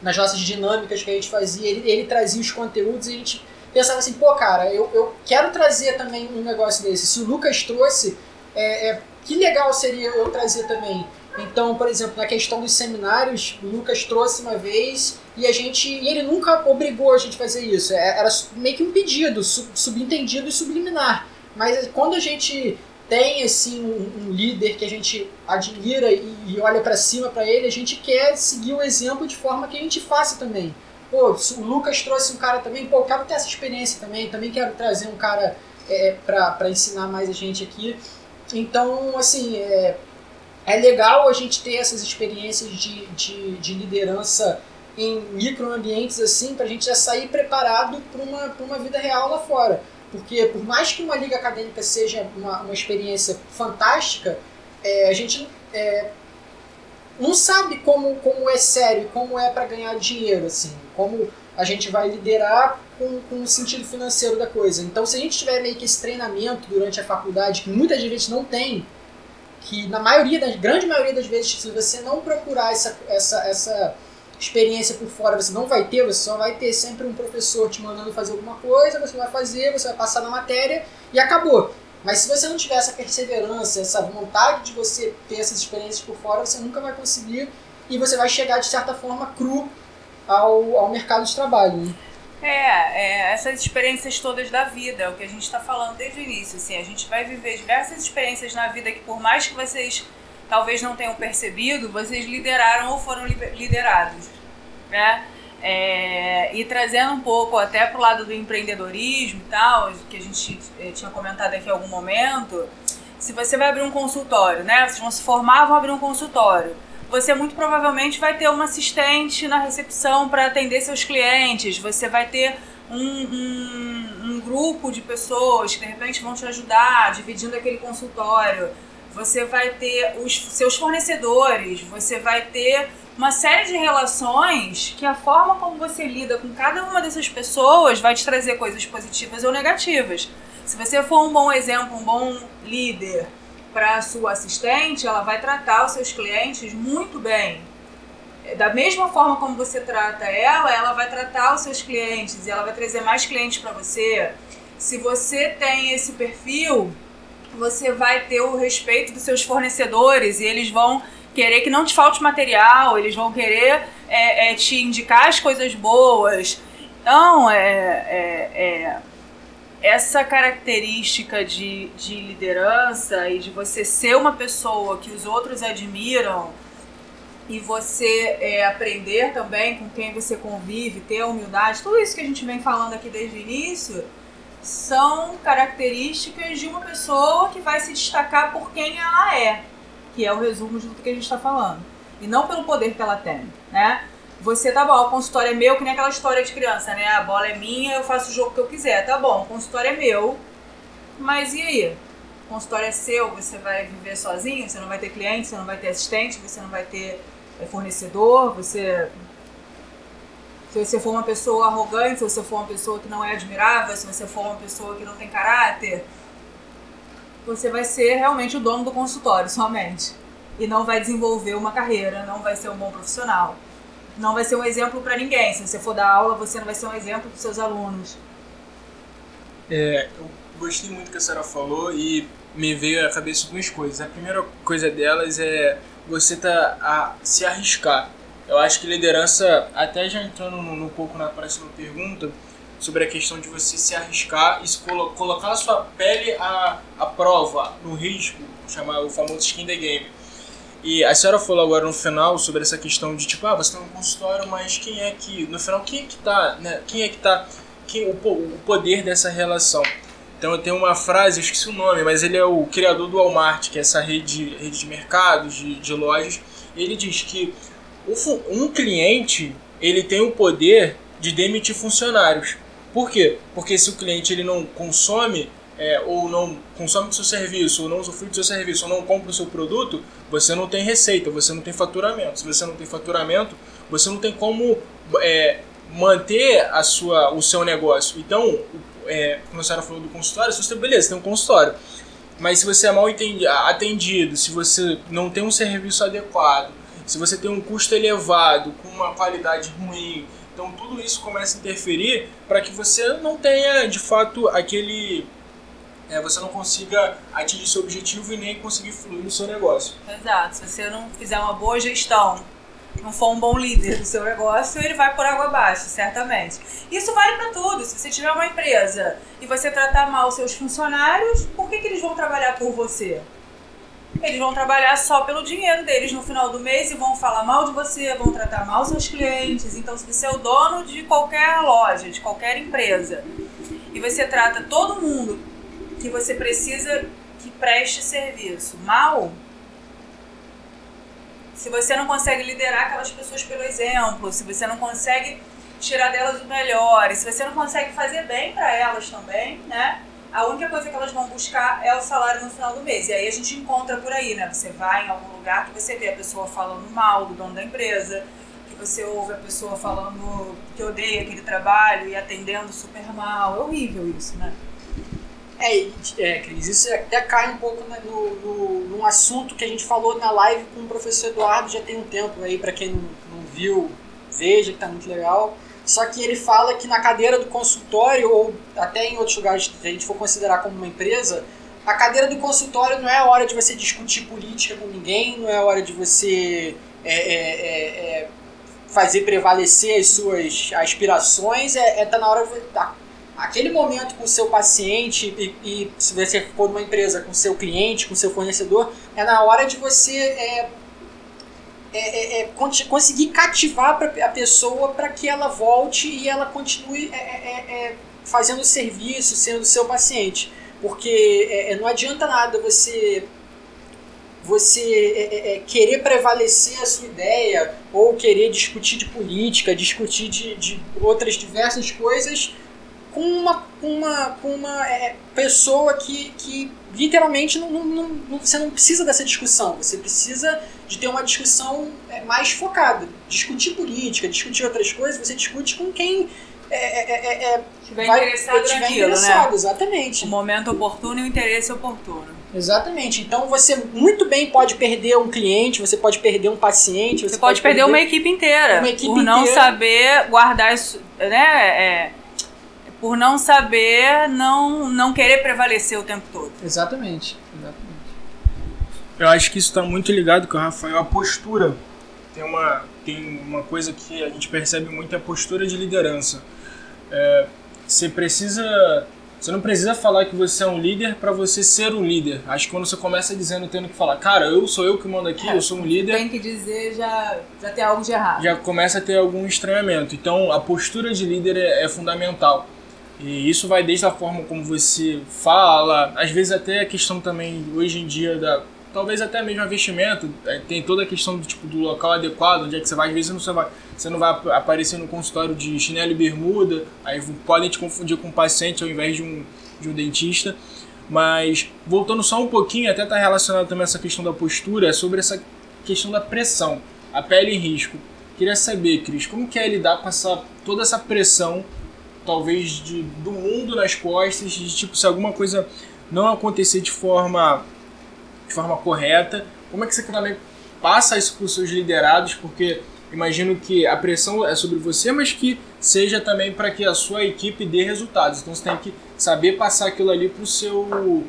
S1: nas nossas dinâmicas que a gente fazia, ele, ele trazia os conteúdos e a gente pensava assim, pô, cara, eu, eu quero trazer também um negócio desse. Se o Lucas trouxe, é, é, que legal seria eu trazer também. Então, por exemplo, na questão dos seminários, o Lucas trouxe uma vez e a gente. E ele nunca obrigou a gente a fazer isso. É, era meio que um pedido, subentendido e subliminar. Mas quando a gente tem assim um, um líder que a gente admira e, e olha para cima para ele, a gente quer seguir o exemplo de forma que a gente faça também. Pô, o Lucas trouxe um cara também, pô, eu quero ter essa experiência também, também quero trazer um cara é, para ensinar mais a gente aqui. Então, assim, é, é legal a gente ter essas experiências de, de, de liderança em microambientes assim, para a gente já sair preparado para uma, uma vida real lá fora. Porque por mais que uma liga acadêmica seja uma, uma experiência fantástica, é, a gente é, não sabe como, como é sério, como é para ganhar dinheiro, assim, como a gente vai liderar com, com o sentido financeiro da coisa. Então, se a gente tiver meio que esse treinamento durante a faculdade, que muitas vezes não tem, que na maioria, das grande maioria das vezes, se você não procurar essa, essa, essa experiência por fora você não vai ter, você só vai ter sempre um professor te mandando fazer alguma coisa, você vai fazer, você vai passar na matéria e acabou. Mas se você não tiver essa perseverança, essa vontade de você ter essas experiências por fora, você nunca vai conseguir e você vai chegar de certa forma cru ao, ao mercado de trabalho. Né?
S2: É, é, essas experiências todas da vida, é o que a gente está falando desde o início. Assim, a gente vai viver diversas experiências na vida que, por mais que vocês talvez não tenham percebido, vocês lideraram ou foram liderados, né? É, e trazendo um pouco até para o lado do empreendedorismo e tal, que a gente eh, tinha comentado aqui em algum momento, se você vai abrir um consultório, né? Vocês vão se formar, vão abrir um consultório. Você muito provavelmente vai ter uma assistente na recepção para atender seus clientes. Você vai ter um, um, um grupo de pessoas que de repente vão te ajudar dividindo aquele consultório você vai ter os seus fornecedores, você vai ter uma série de relações que a forma como você lida com cada uma dessas pessoas vai te trazer coisas positivas ou negativas. Se você for um bom exemplo, um bom líder para a sua assistente, ela vai tratar os seus clientes muito bem. Da mesma forma como você trata ela, ela vai tratar os seus clientes e ela vai trazer mais clientes para você. Se você tem esse perfil, você vai ter o respeito dos seus fornecedores e eles vão querer que não te falte material, eles vão querer é, é, te indicar as coisas boas. Então, é, é, é, essa característica de, de liderança e de você ser uma pessoa que os outros admiram e você é, aprender também com quem você convive, ter humildade, tudo isso que a gente vem falando aqui desde o início são características de uma pessoa que vai se destacar por quem ela é, que é o resumo de tudo que a gente está falando. E não pelo poder que ela tem, né? Você, tá bom, o consultório é meu, que nem aquela história de criança, né? A bola é minha, eu faço o jogo que eu quiser. Tá bom, o consultório é meu, mas e aí? O consultório é seu, você vai viver sozinho, você não vai ter cliente, você não vai ter assistente, você não vai ter é, fornecedor, você se você for uma pessoa arrogante, se você for uma pessoa que não é admirável, se você for uma pessoa que não tem caráter, você vai ser realmente o dono do consultório somente. E não vai desenvolver uma carreira, não vai ser um bom profissional. Não vai ser um exemplo para ninguém. Se você for dar aula, você não vai ser um exemplo para seus alunos.
S3: É, eu gostei muito do que a Sarah falou e me veio à cabeça duas coisas. A primeira coisa delas é você tá a se arriscar. Eu acho que liderança, até já entrando um pouco na próxima pergunta, sobre a questão de você se arriscar e se colo colocar a sua pele à, à prova, no risco, chamar o famoso skin the game. E a senhora falou agora no final sobre essa questão de tipo, ah, você tem um consultório, mas quem é que, no final, quem é que tá, né? Quem é que tá, quem, o, o poder dessa relação? Então eu tenho uma frase, eu esqueci o nome, mas ele é o criador do Walmart, que é essa rede, rede de mercados, de, de lojas. Ele diz que um cliente ele tem o poder de demitir funcionários. Por quê? Porque se o cliente ele não consome é, ou não consome seu serviço, ou não usufrui do seu serviço, ou não compra o seu produto, você não tem receita, você não tem faturamento. Se você não tem faturamento, você não tem como é, manter a sua, o seu negócio. Então, é, como a senhora falou do consultório, se você, beleza, tem um consultório, mas se você é mal atendido, se você não tem um serviço adequado, se você tem um custo elevado, com uma qualidade ruim, então tudo isso começa a interferir para que você não tenha de fato aquele é, você não consiga atingir seu objetivo e nem conseguir fluir no seu negócio.
S2: Exato. Se você não fizer uma boa gestão, não for um bom líder do seu negócio, ele vai por água abaixo, certamente. Isso vale para tudo. Se você tiver uma empresa e você tratar mal seus funcionários, por que, que eles vão trabalhar por você? Eles vão trabalhar só pelo dinheiro deles no final do mês e vão falar mal de você, vão tratar mal seus clientes. Então, se você é o dono de qualquer loja, de qualquer empresa, e você trata todo mundo que você precisa que preste serviço mal, se você não consegue liderar aquelas pessoas pelo exemplo, se você não consegue tirar delas o melhor, se você não consegue fazer bem para elas também, né? A única coisa que elas vão buscar é o salário no final do mês. E aí a gente encontra por aí, né? Você vai em algum lugar que você vê a pessoa falando mal do dono da empresa, que você ouve a pessoa falando que odeia aquele trabalho e atendendo super mal. É horrível isso, né?
S1: É, é, Cris, isso até cai um pouco né, no, no, num assunto que a gente falou na live com o professor Eduardo já tem um tempo aí, para quem não, não viu, veja que tá muito legal. Só que ele fala que na cadeira do consultório, ou até em outros lugares que a gente for considerar como uma empresa, a cadeira do consultório não é a hora de você discutir política com ninguém, não é a hora de você é, é, é, é fazer prevalecer as suas aspirações, é, é tá na hora de aquele momento com o seu paciente e, e, se você for numa empresa com seu cliente, com seu fornecedor, é na hora de você é, é, é, é conseguir cativar a pessoa para que ela volte e ela continue é, fazendo o serviço, sendo seu paciente. Porque não adianta nada você você querer prevalecer a sua ideia ou querer discutir de política, discutir de, de outras diversas coisas com uma, uma, com uma é, pessoa que, que literalmente não, não, não, você não precisa dessa discussão. Você precisa de ter uma discussão é, mais focada. Discutir política, discutir outras coisas, você discute com quem é, é, é, é
S2: tiver vai, interessado
S1: tiver
S2: naquilo,
S1: interessado,
S2: né?
S1: exatamente.
S2: O momento oportuno e o interesse oportuno.
S1: Exatamente. Então você muito bem pode perder um cliente, você pode perder um paciente, você,
S2: você pode, pode perder, perder, uma equipe inteira.
S1: Uma equipe
S2: por
S1: inteira.
S2: não saber guardar isso, né? É, por não saber, não, não querer prevalecer o tempo todo.
S1: Exatamente, exatamente.
S3: Eu acho que isso está muito ligado com o Rafael, a postura. Tem uma, tem uma coisa que a gente percebe muito, é a postura de liderança. É, você precisa você não precisa falar que você é um líder para você ser um líder. Acho que quando você começa dizendo, tendo que falar, cara, eu sou eu que mando aqui, é, eu sou um líder.
S2: Tem que dizer, já, já tem algo de errado.
S3: Já começa a ter algum estranhamento. Então, a postura de líder é, é fundamental. E isso vai desde a forma como você fala, às vezes até a questão também hoje em dia da talvez até mesmo a vestimento, é, tem toda a questão do tipo do local adequado, onde é que você vai, às vezes você, vai, você não vai aparecer no consultório de chinelo e bermuda, aí podem te confundir com um paciente ao invés de um, de um dentista. Mas voltando só um pouquinho, até está relacionado também essa questão da postura, é sobre essa questão da pressão, a pele em risco. Queria saber, Cris, como que é lidar com essa, toda essa pressão talvez de, do mundo nas costas, de tipo, se alguma coisa não acontecer de forma, de forma correta, como é que você também passa isso para os seus liderados? Porque imagino que a pressão é sobre você, mas que seja também para que a sua equipe dê resultados. Então você tem que saber passar aquilo ali para o seu,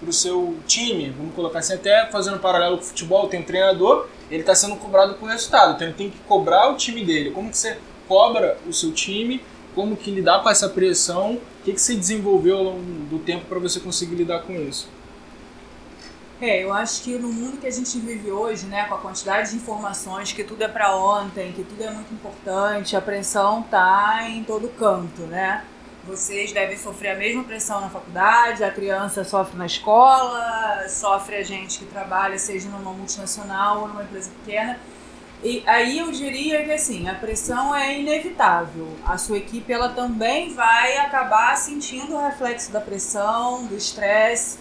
S3: pro seu time. Vamos colocar assim, até fazendo um paralelo com o futebol, tem um treinador, ele está sendo cobrado por resultado, então ele tem que cobrar o time dele. Como que você cobra o seu time como que lidar com essa pressão, o que, que você desenvolveu ao longo do tempo para você conseguir lidar com isso?
S2: É, eu acho que no mundo que a gente vive hoje, né, com a quantidade de informações, que tudo é para ontem, que tudo é muito importante, a pressão tá em todo canto, né? Vocês devem sofrer a mesma pressão na faculdade, a criança sofre na escola, sofre a gente que trabalha, seja numa multinacional ou numa empresa pequena. E aí eu diria que assim, a pressão é inevitável. A sua equipe ela também vai acabar sentindo o reflexo da pressão, do estresse.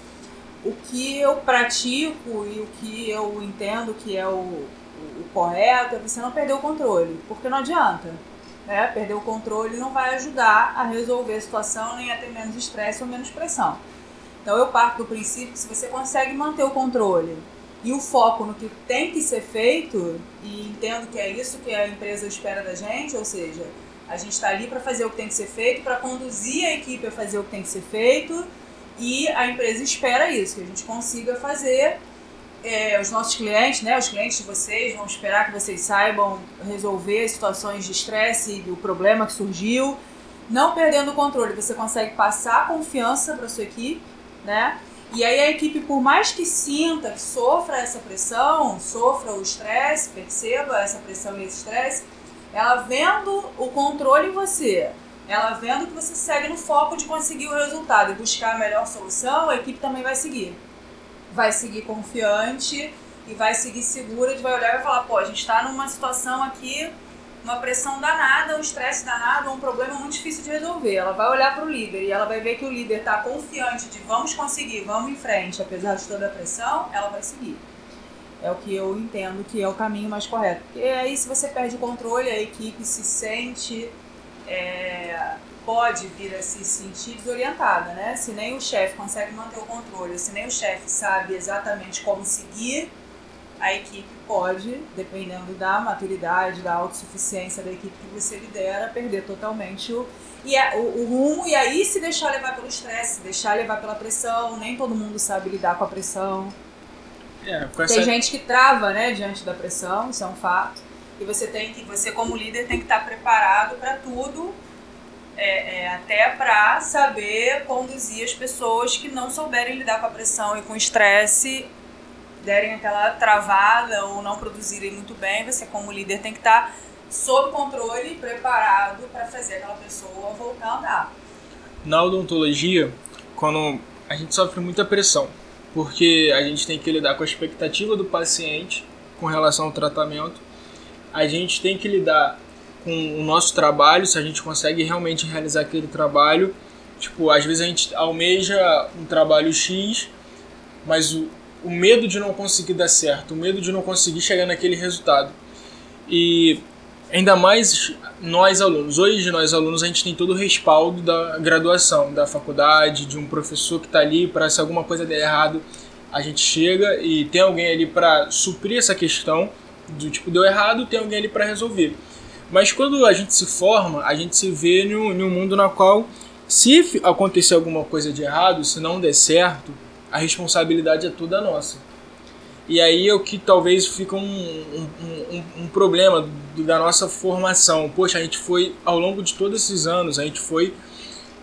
S2: O que eu pratico e o que eu entendo que é o, o, correto é você não perder o controle, porque não adianta. Né? Perder o controle não vai ajudar a resolver a situação nem a ter menos estresse ou menos pressão. Então eu parto do princípio que se você consegue manter o controle e o foco no que tem que ser feito, e entendo que é isso que a empresa espera da gente, ou seja, a gente está ali para fazer o que tem que ser feito, para conduzir a equipe a fazer o que tem que ser feito, E a empresa espera isso, que a gente consiga fazer. É, os nossos clientes, né, os clientes de vocês vão esperar que vocês saibam resolver situações de estresse do problema que surgiu, não perdendo o controle. Você consegue passar confiança para sua equipe, né? E aí a equipe, por mais que sinta, que sofra essa pressão, sofra o estresse, perceba essa pressão e esse estresse, ela vendo o controle em você, ela vendo que você segue no foco de conseguir o resultado e buscar a melhor solução, a equipe também vai seguir. Vai seguir confiante e vai seguir segura, vai olhar e vai falar, pô, a gente está numa situação aqui, uma pressão danada, um estresse danado, um problema muito difícil de resolver. Ela vai olhar para o líder e ela vai ver que o líder está confiante de vamos conseguir, vamos em frente, apesar de toda a pressão, ela vai seguir. É o que eu entendo que é o caminho mais correto. Porque aí se você perde o controle, a equipe se sente é, pode vir a se sentir desorientada, né? Se nem o chefe consegue manter o controle, se nem o chefe sabe exatamente como seguir, a equipe pode, dependendo da maturidade, da autossuficiência da equipe que você lidera, perder totalmente o, e a, o, o, rumo e aí se deixar levar pelo estresse, se deixar levar pela pressão. Nem todo mundo sabe lidar com a pressão.
S3: É, com
S2: Tem gente que trava, né, diante da pressão, isso é um fato. E você tem que, você como líder tem que estar preparado para tudo, é, é, até para saber conduzir as pessoas que não souberem lidar com a pressão e com o estresse, derem aquela travada ou não produzirem muito bem. Você como líder tem que estar sob controle, preparado para fazer aquela pessoa voltar a andar.
S3: Na odontologia, quando a gente sofre muita pressão, porque a gente tem que lidar com a expectativa do paciente com relação ao tratamento a gente tem que lidar com o nosso trabalho, se a gente consegue realmente realizar aquele trabalho. Tipo, às vezes a gente almeja um trabalho X, mas o, o medo de não conseguir dar certo, o medo de não conseguir chegar naquele resultado. E ainda mais nós alunos. Hoje, nós alunos, a gente tem todo o respaldo da graduação, da faculdade, de um professor que está ali para se alguma coisa der errado, a gente chega e tem alguém ali para suprir essa questão do tipo, deu errado, tem alguém ali para resolver. Mas quando a gente se forma, a gente se vê em um mundo na qual, se acontecer alguma coisa de errado, se não der certo, a responsabilidade é toda nossa. E aí é o que talvez fica um, um, um, um problema do, da nossa formação. Poxa, a gente foi, ao longo de todos esses anos, a gente foi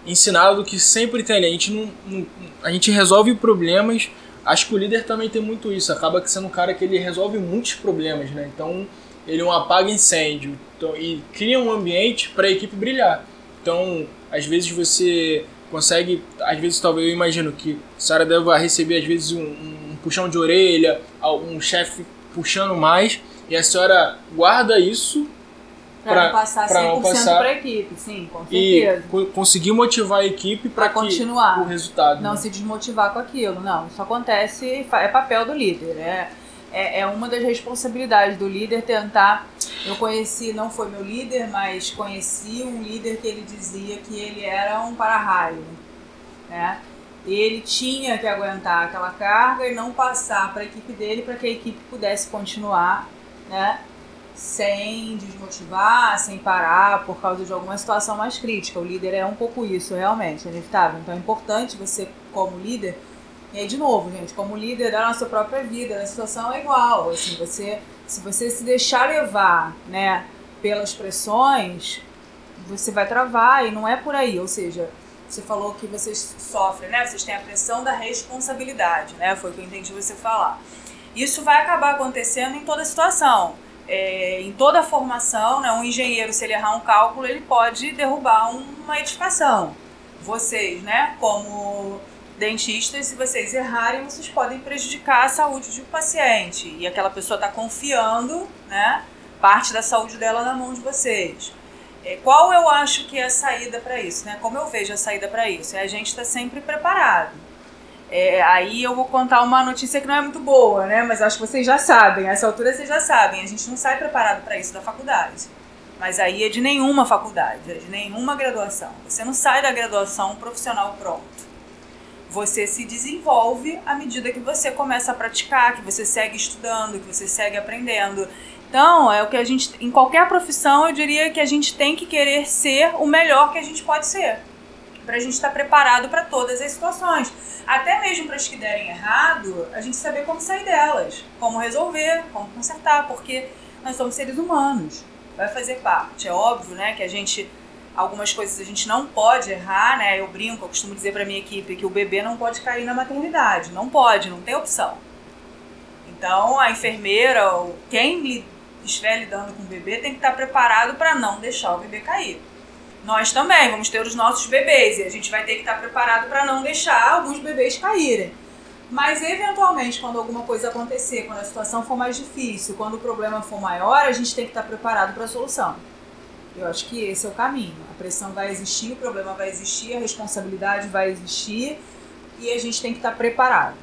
S3: ensinado que sempre tem. A gente, não, não, a gente resolve problemas Acho que o líder também tem muito isso, acaba sendo um cara que ele resolve muitos problemas, né? Então ele é um apaga incêndio então, e cria um ambiente para a equipe brilhar. Então, às vezes você consegue, às vezes talvez eu imagino que a senhora deva receber às vezes um, um puxão de orelha, um chefe puxando mais, e a senhora guarda isso
S2: para não passar 100% não passar para a equipe, sim, com certeza.
S3: E conseguir motivar a equipe para continuar o resultado.
S2: Não
S3: né?
S2: se desmotivar com aquilo, não. Isso acontece, é papel do líder, é, é, é uma das responsabilidades do líder tentar. Eu conheci, não foi meu líder, mas conheci um líder que ele dizia que ele era um para-raio, né? Ele tinha que aguentar aquela carga e não passar para a equipe dele para que a equipe pudesse continuar, né? sem desmotivar, sem parar por causa de alguma situação mais crítica. O líder é um pouco isso, realmente, é inevitável. Então é importante você, como líder, e aí de novo, gente, como líder da nossa própria vida, a situação é igual. Assim, você, se você se deixar levar, né, pelas pressões, você vai travar e não é por aí. Ou seja, você falou que vocês sofrem, né? Vocês têm a pressão da responsabilidade, né? Foi o que eu entendi você falar. Isso vai acabar acontecendo em toda situação é, em toda formação, né, um engenheiro, se ele errar um cálculo, ele pode derrubar uma edificação. Vocês, né, como dentistas, se vocês errarem, vocês podem prejudicar a saúde de um paciente. E aquela pessoa está confiando, né, parte da saúde dela na mão de vocês. É, qual eu acho que é a saída para isso? Né? Como eu vejo a saída para isso? É a gente estar tá sempre preparado. É, aí eu vou contar uma notícia que não é muito boa, né? Mas acho que vocês já sabem, a essa altura vocês já sabem. A gente não sai preparado para isso da faculdade. Mas aí é de nenhuma faculdade, é de nenhuma graduação. Você não sai da graduação profissional pronto. Você se desenvolve à medida que você começa a praticar, que você segue estudando, que você segue aprendendo. Então, é o que a gente, em qualquer profissão, eu diria que a gente tem que querer ser o melhor que a gente pode ser, para a gente estar tá preparado para todas as situações. até mesmo para as que derem errado, a gente saber como sair delas, como resolver, como consertar, porque nós somos seres humanos, vai fazer parte. É óbvio, né, que a gente algumas coisas a gente não pode errar, né? Eu brinco, eu costumo dizer para minha equipe que o bebê não pode cair na maternidade, não pode, não tem opção. Então, a enfermeira ou quem estiver lidando com o bebê tem que estar preparado para não deixar o bebê cair. Nós também vamos ter os nossos bebês e a gente vai ter que estar preparado para não deixar alguns bebês caírem. Mas eventualmente, quando alguma coisa acontecer, quando a situação for mais difícil, quando o problema for maior, a gente tem que estar preparado para a solução. Eu acho que esse é o caminho. A pressão vai existir, o problema vai existir, a responsabilidade vai existir e a gente tem que estar preparado.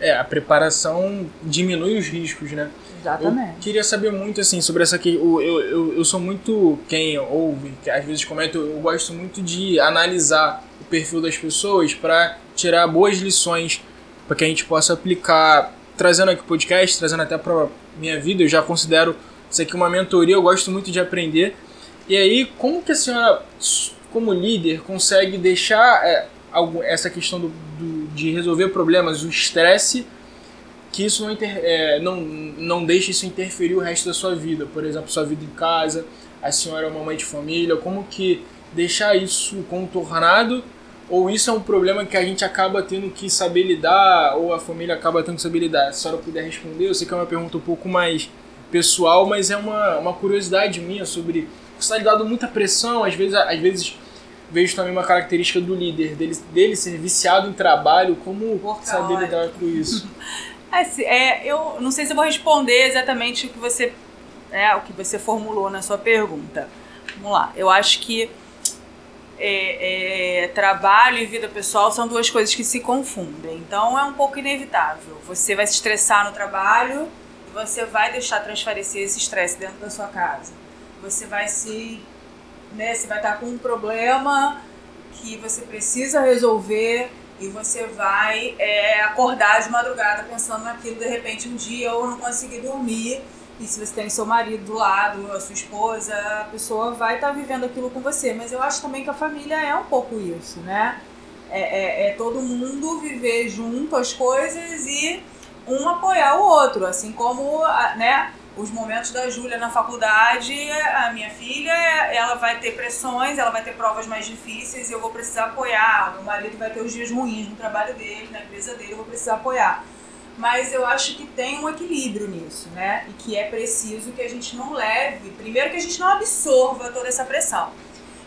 S3: É, a preparação diminui os riscos, né?
S2: Exatamente.
S3: Eu queria saber muito assim sobre essa aqui. Eu, eu, eu sou muito quem ouve, que às vezes comenta, eu gosto muito de analisar o perfil das pessoas para tirar boas lições para que a gente possa aplicar, trazendo aqui o podcast, trazendo até para minha vida. Eu já considero isso aqui uma mentoria, eu gosto muito de aprender. E aí, como que a senhora, como líder, consegue deixar é, essa questão do, do, de resolver problemas, o estresse, que isso não, inter, é, não, não deixe isso interferir o resto da sua vida? Por exemplo, sua vida em casa, a senhora é uma mãe de família, como que deixar isso contornado ou isso é um problema que a gente acaba tendo que saber lidar, ou a família acaba tendo que saber lidar? Se a senhora puder responder, eu sei que é uma pergunta um pouco mais pessoal, mas é uma, uma curiosidade minha sobre está ligado muita pressão, às vezes, às vezes vejo também uma característica do líder, dele, dele ser viciado em trabalho, como saber lidar com isso? *laughs*
S2: É, é, eu não sei se vou responder exatamente o que você é, o que você formulou na sua pergunta. Vamos lá. Eu acho que é, é, trabalho e vida pessoal são duas coisas que se confundem. Então é um pouco inevitável. Você vai se estressar no trabalho e você vai deixar transparecer esse estresse dentro da sua casa você vai se. Né, você vai estar com um problema que você precisa resolver e você vai é, acordar de madrugada pensando naquilo de repente um dia ou não conseguir dormir. E se você tem seu marido do lado, a sua esposa, a pessoa vai estar vivendo aquilo com você. Mas eu acho também que a família é um pouco isso, né? É, é, é todo mundo viver junto as coisas e um apoiar o outro, assim como, né? Os momentos da Júlia na faculdade, a minha filha, ela vai ter pressões, ela vai ter provas mais difíceis eu vou precisar apoiar. O marido vai ter os dias ruins no trabalho dele, na empresa dele, eu vou precisar apoiar. Mas eu acho que tem um equilíbrio nisso, né? E que é preciso que a gente não leve, primeiro que a gente não absorva toda essa pressão.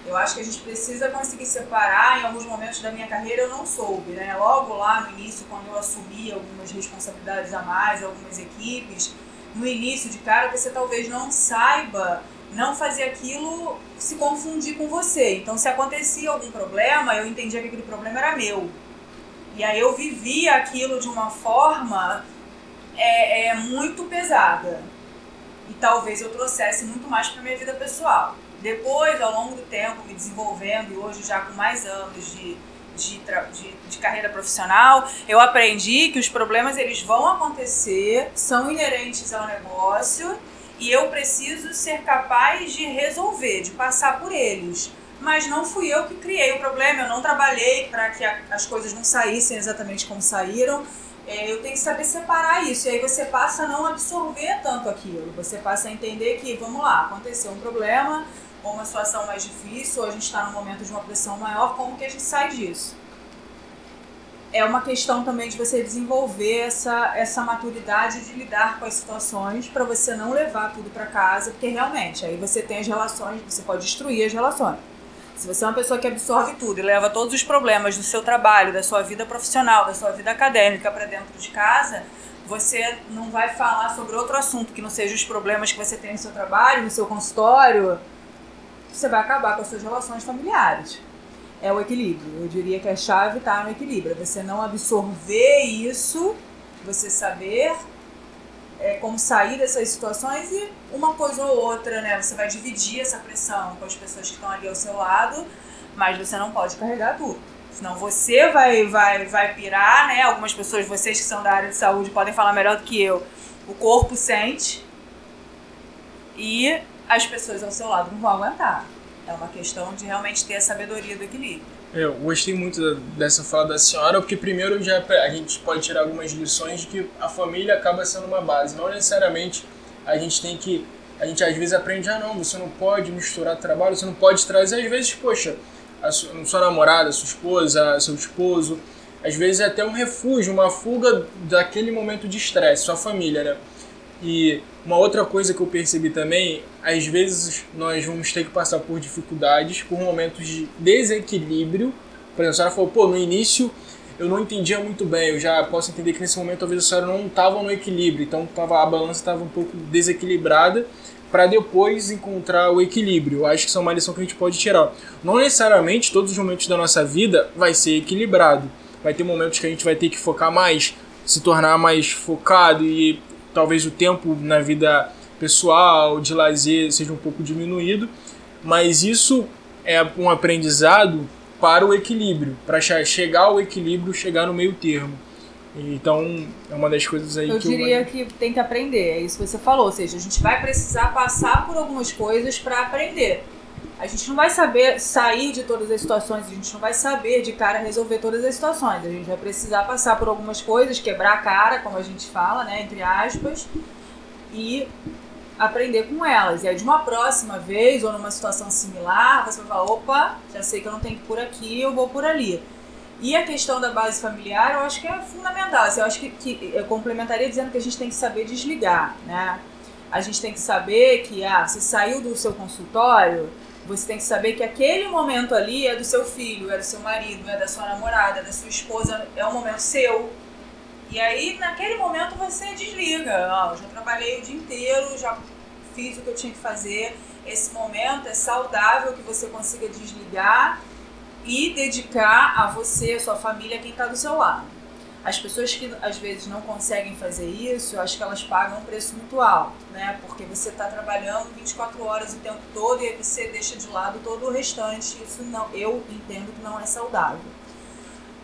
S2: Eu acho que a gente precisa conseguir separar. Em alguns momentos da minha carreira eu não soube, né? Logo lá no início, quando eu assumi algumas responsabilidades a mais, algumas equipes, no início de cara, você talvez não saiba não fazer aquilo se confundir com você. Então, se acontecia algum problema, eu entendia que aquele problema era meu. E aí eu vivia aquilo de uma forma é, é muito pesada. E talvez eu trouxesse muito mais para minha vida pessoal. Depois, ao longo do tempo, me desenvolvendo e hoje já com mais anos de de, de, de, carreira profissional, eu aprendi que os problemas eles vão acontecer, são inerentes ao negócio e eu preciso ser capaz de resolver, de passar por eles. Mas não fui eu que criei o problema, eu não trabalhei para que a, as coisas não saíssem exatamente como saíram. É, eu tenho que saber separar isso. E aí você passa a não absorver tanto aquilo. Você passa a entender que, vamos lá, aconteceu um problema, ou uma situação mais difícil, ou a gente está num momento de uma pressão maior, como que a gente sai disso? É uma questão também de você desenvolver essa, essa maturidade de lidar com as situações para você não levar tudo para casa, porque realmente aí você tem as relações, você pode destruir as relações. Se você é uma pessoa que absorve tudo e leva todos os problemas do seu trabalho, da sua vida profissional, da sua vida acadêmica para dentro de casa, você não vai falar sobre outro assunto que não seja os problemas que você tem no seu trabalho, no seu consultório, você vai acabar com as suas relações familiares. É o equilíbrio. Eu diria que a chave está no equilíbrio. É você não absorver isso, você saber é, como sair dessas situações e uma coisa ou outra, né? Você vai dividir essa pressão com as pessoas que estão ali ao seu lado, mas você não pode carregar tudo. Senão você vai, vai, vai pirar, né? Algumas pessoas, vocês que são da área de saúde, podem falar melhor do que eu. O corpo sente e as pessoas ao seu lado não vão aguentar. É uma questão de realmente ter a sabedoria do equilíbrio.
S3: Eu gostei muito dessa fala da senhora, porque primeiro já a gente pode tirar algumas lições de que a família acaba sendo uma base. Não necessariamente a gente tem que. A gente às vezes aprende, ah não, você não pode misturar trabalho, você não pode trazer, às vezes, poxa, a sua, sua namorada, sua esposa, seu esposo, às vezes é até um refúgio, uma fuga daquele momento de estresse, sua família, né? E uma outra coisa que eu percebi também, às vezes nós vamos ter que passar por dificuldades, por momentos de desequilíbrio. Por exemplo, a senhora falou, pô, no início eu não entendia muito bem, eu já posso entender que nesse momento talvez a senhora não estava no equilíbrio, então tava, a balança estava um pouco desequilibrada para depois encontrar o equilíbrio. Eu acho que isso é uma lição que a gente pode tirar. Não necessariamente todos os momentos da nossa vida vai ser equilibrado. Vai ter momentos que a gente vai ter que focar mais, se tornar mais focado e talvez o tempo na vida pessoal, de lazer, seja um pouco diminuído, mas isso é um aprendizado para o equilíbrio, para che- chegar ao equilíbrio, chegar no meio termo. Então, é uma das coisas aí
S2: Eu
S3: que
S2: diria que tem que aprender, é isso que você falou. Ou seja, a gente vai precisar passar por algumas coisas para aprender. A gente não vai saber sair de todas as situações, a gente não vai saber de cara resolver todas as situações. A gente vai precisar passar por algumas coisas, quebrar a cara, como a gente fala, né, entre aspas, e aprender com elas. E aí, de uma próxima vez, ou numa situação similar, você vai falar: opa, já sei que eu não tenho que ir por aqui, eu vou por ali. E a questão da base familiar, eu acho que é fundamental. Assim, eu acho que, que eu complementaria dizendo que a gente tem que saber desligar, né? A gente tem que saber que, ah, você saiu do seu consultório, você tem que saber que aquele momento ali é do seu filho, é do seu marido, é da sua namorada, é da sua esposa, é um momento seu. E aí, naquele momento, você desliga. Ah, eu já trabalhei o dia inteiro, já fiz o que eu tinha que fazer. Esse momento é saudável que você consiga desligar e dedicar a você, a sua família, quem está do seu lado. As pessoas que às vezes não conseguem fazer isso, eu acho que elas pagam um preço muito alto, né? Porque você está trabalhando 24 horas o tempo todo e aí você deixa de lado todo o restante. Isso não, eu entendo que não é saudável.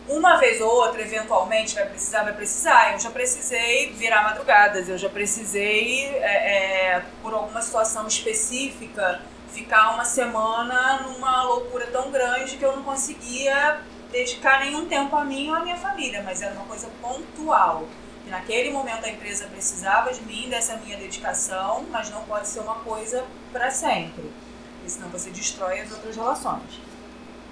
S2: Uma vez ou outra, eventualmente, vai precisar, vai precisar. Eu já precisei virar madrugadas, eu já precisei, é, é, por alguma situação específica, ficar uma semana numa loucura tão grande que eu não conseguia dedicar nenhum tempo a mim ou à minha família, mas era uma coisa pontual. Naquele momento a empresa precisava de mim, dessa minha dedicação, mas não pode ser uma coisa para sempre, porque senão você destrói as outras relações.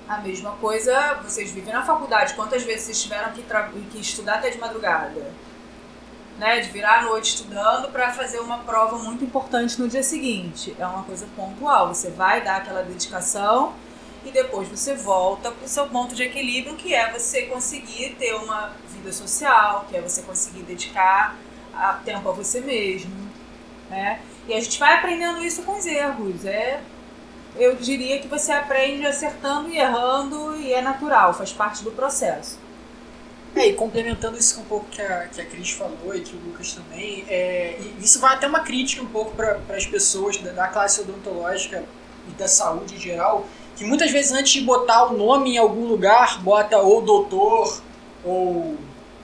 S2: A mesma coisa, vocês vivem na faculdade, quantas vezes vocês tiveram que, que estudar até de madrugada? Né, de virar à noite estudando para fazer uma prova muito importante no dia seguinte. É uma coisa pontual. Você vai dar aquela dedicação e depois você volta para o seu ponto de equilíbrio, que é você conseguir ter uma vida social, que é você conseguir dedicar a- tempo a você mesmo. Né? E a gente vai aprendendo isso com os erros. É, eu diria que você aprende acertando e errando e é natural, faz parte do processo.
S1: É, e complementando isso com um pouco que a, que a Cris falou e que o Lucas também, é, isso vai até uma crítica um pouco para as pessoas da, da classe odontológica e da saúde em geral, que muitas vezes antes de botar o nome em algum lugar, bota ou doutor, ou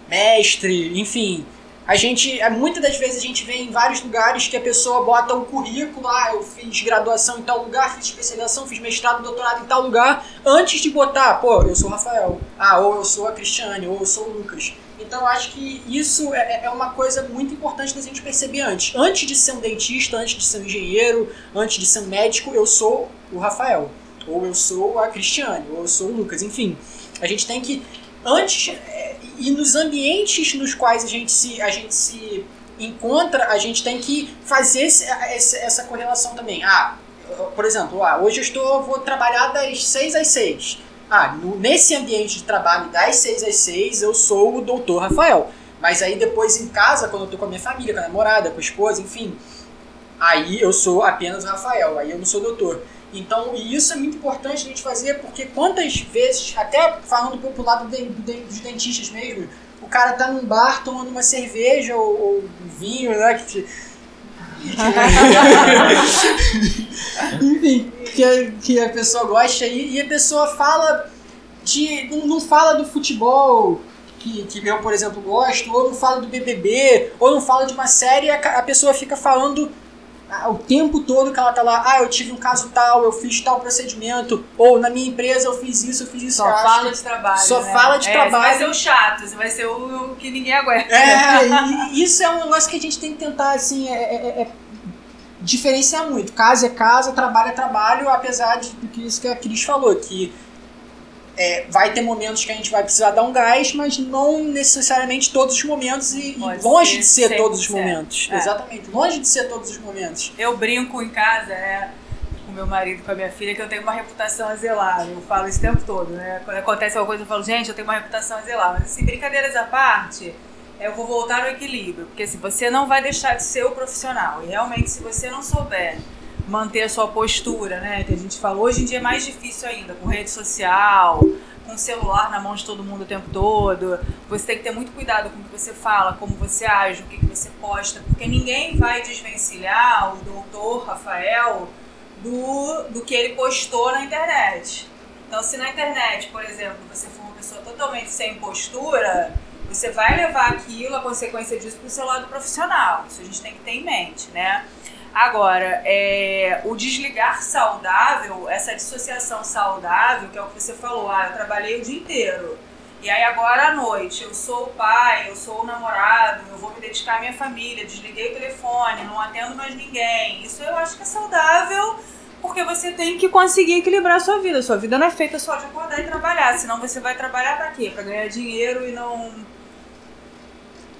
S1: mestre, enfim. A gente, é, muitas das vezes a gente vê em vários lugares que a pessoa bota o currículo, ah, eu fiz graduação em tal lugar, fiz especialização, fiz mestrado, doutorado em tal lugar, antes de botar, pô, eu sou o Rafael, ah, ou eu sou a Cristiane, ou eu sou o Lucas. Então acho que isso é, é uma coisa muito importante da gente perceber antes. Antes de ser um dentista, antes de ser um engenheiro, antes de ser um médico, eu sou o Rafael, ou eu sou a Cristiane, ou eu sou o Lucas, enfim. A gente tem que antes é, e nos ambientes nos quais a gente se a gente se encontra, a gente tem que fazer esse, essa correlação também. Ah, por exemplo, ah, hoje eu estou vou trabalhar das 6 às 6. Ah, no, nesse ambiente de trabalho das 6 às 6, eu sou o doutor Rafael. Mas aí depois em casa, quando eu tô com a minha família, com a namorada, com a esposa, enfim, aí eu sou apenas o Rafael, aí eu não sou doutor. Então, e isso é muito importante a gente fazer, porque quantas vezes, até falando pro lado de- de- dos dentistas mesmo, o cara tá num bar tomando uma cerveja ou, ou vinho, né? Que te- *laughs* Enfim, que a, que a pessoa gosta e, e a pessoa fala de. Não, não fala do futebol que, que eu, por exemplo, gosto, ou não fala do BBB, ou não fala de uma série, a, a pessoa fica falando o tempo todo que ela tá lá, ah, eu tive um caso tal, eu fiz tal procedimento, ou na minha empresa eu fiz isso, eu fiz isso.
S2: Só fala de trabalho.
S1: Só
S2: né?
S1: fala de
S2: É,
S1: trabalho.
S2: Você vai ser o chato, você vai ser o, que ninguém aguenta.
S1: É, isso é um negócio que a gente tem que tentar, assim, é, é- é diferenciar muito. Casa é casa, trabalho é trabalho, apesar de que isso que a Cris falou, que é, vai ter momentos que a gente vai precisar dar um gás, mas não necessariamente todos os momentos e, e longe
S2: ser
S1: de ser todos os
S2: 100%.
S1: momentos.
S2: É.
S1: Exatamente, longe de ser todos os momentos.
S2: Eu brinco em casa, né? Com meu marido, com a minha filha, que eu tenho uma reputação a zelar. Eu falo isso o tempo todo, né? Quando acontece alguma coisa, eu falo, gente, eu tenho uma reputação a zelar. Mas, assim, brincadeiras à parte, eu vou voltar ao equilíbrio. Porque, assim, você não vai deixar de ser o profissional. E, realmente, se você não souber manter a sua postura, né? Que a gente falou, hoje em dia é mais difícil ainda, com rede social, com celular na mão de todo mundo o tempo todo. Você tem que ter muito cuidado com o que você fala, como você age, o que, que você posta, porque ninguém vai desvencilhar o doutor Rafael do, do que ele postou na internet. Então, se na internet, por exemplo, você for uma pessoa totalmente sem postura, você vai levar aquilo, a consequência disso, para o seu lado profissional. Isso a gente tem que ter em mente, né? Agora, é, o desligar saudável, essa dissociação saudável, que é o que você falou, ah, eu trabalhei o dia inteiro. E aí agora à noite, eu sou o pai, eu sou o namorado, eu vou me dedicar à minha família, desliguei o telefone, não atendo mais ninguém. Isso eu acho que é saudável, porque você tem que conseguir equilibrar a sua vida. Sua vida não é feita só de acordar e trabalhar, senão você vai trabalhar pra quê? Pra ganhar dinheiro e não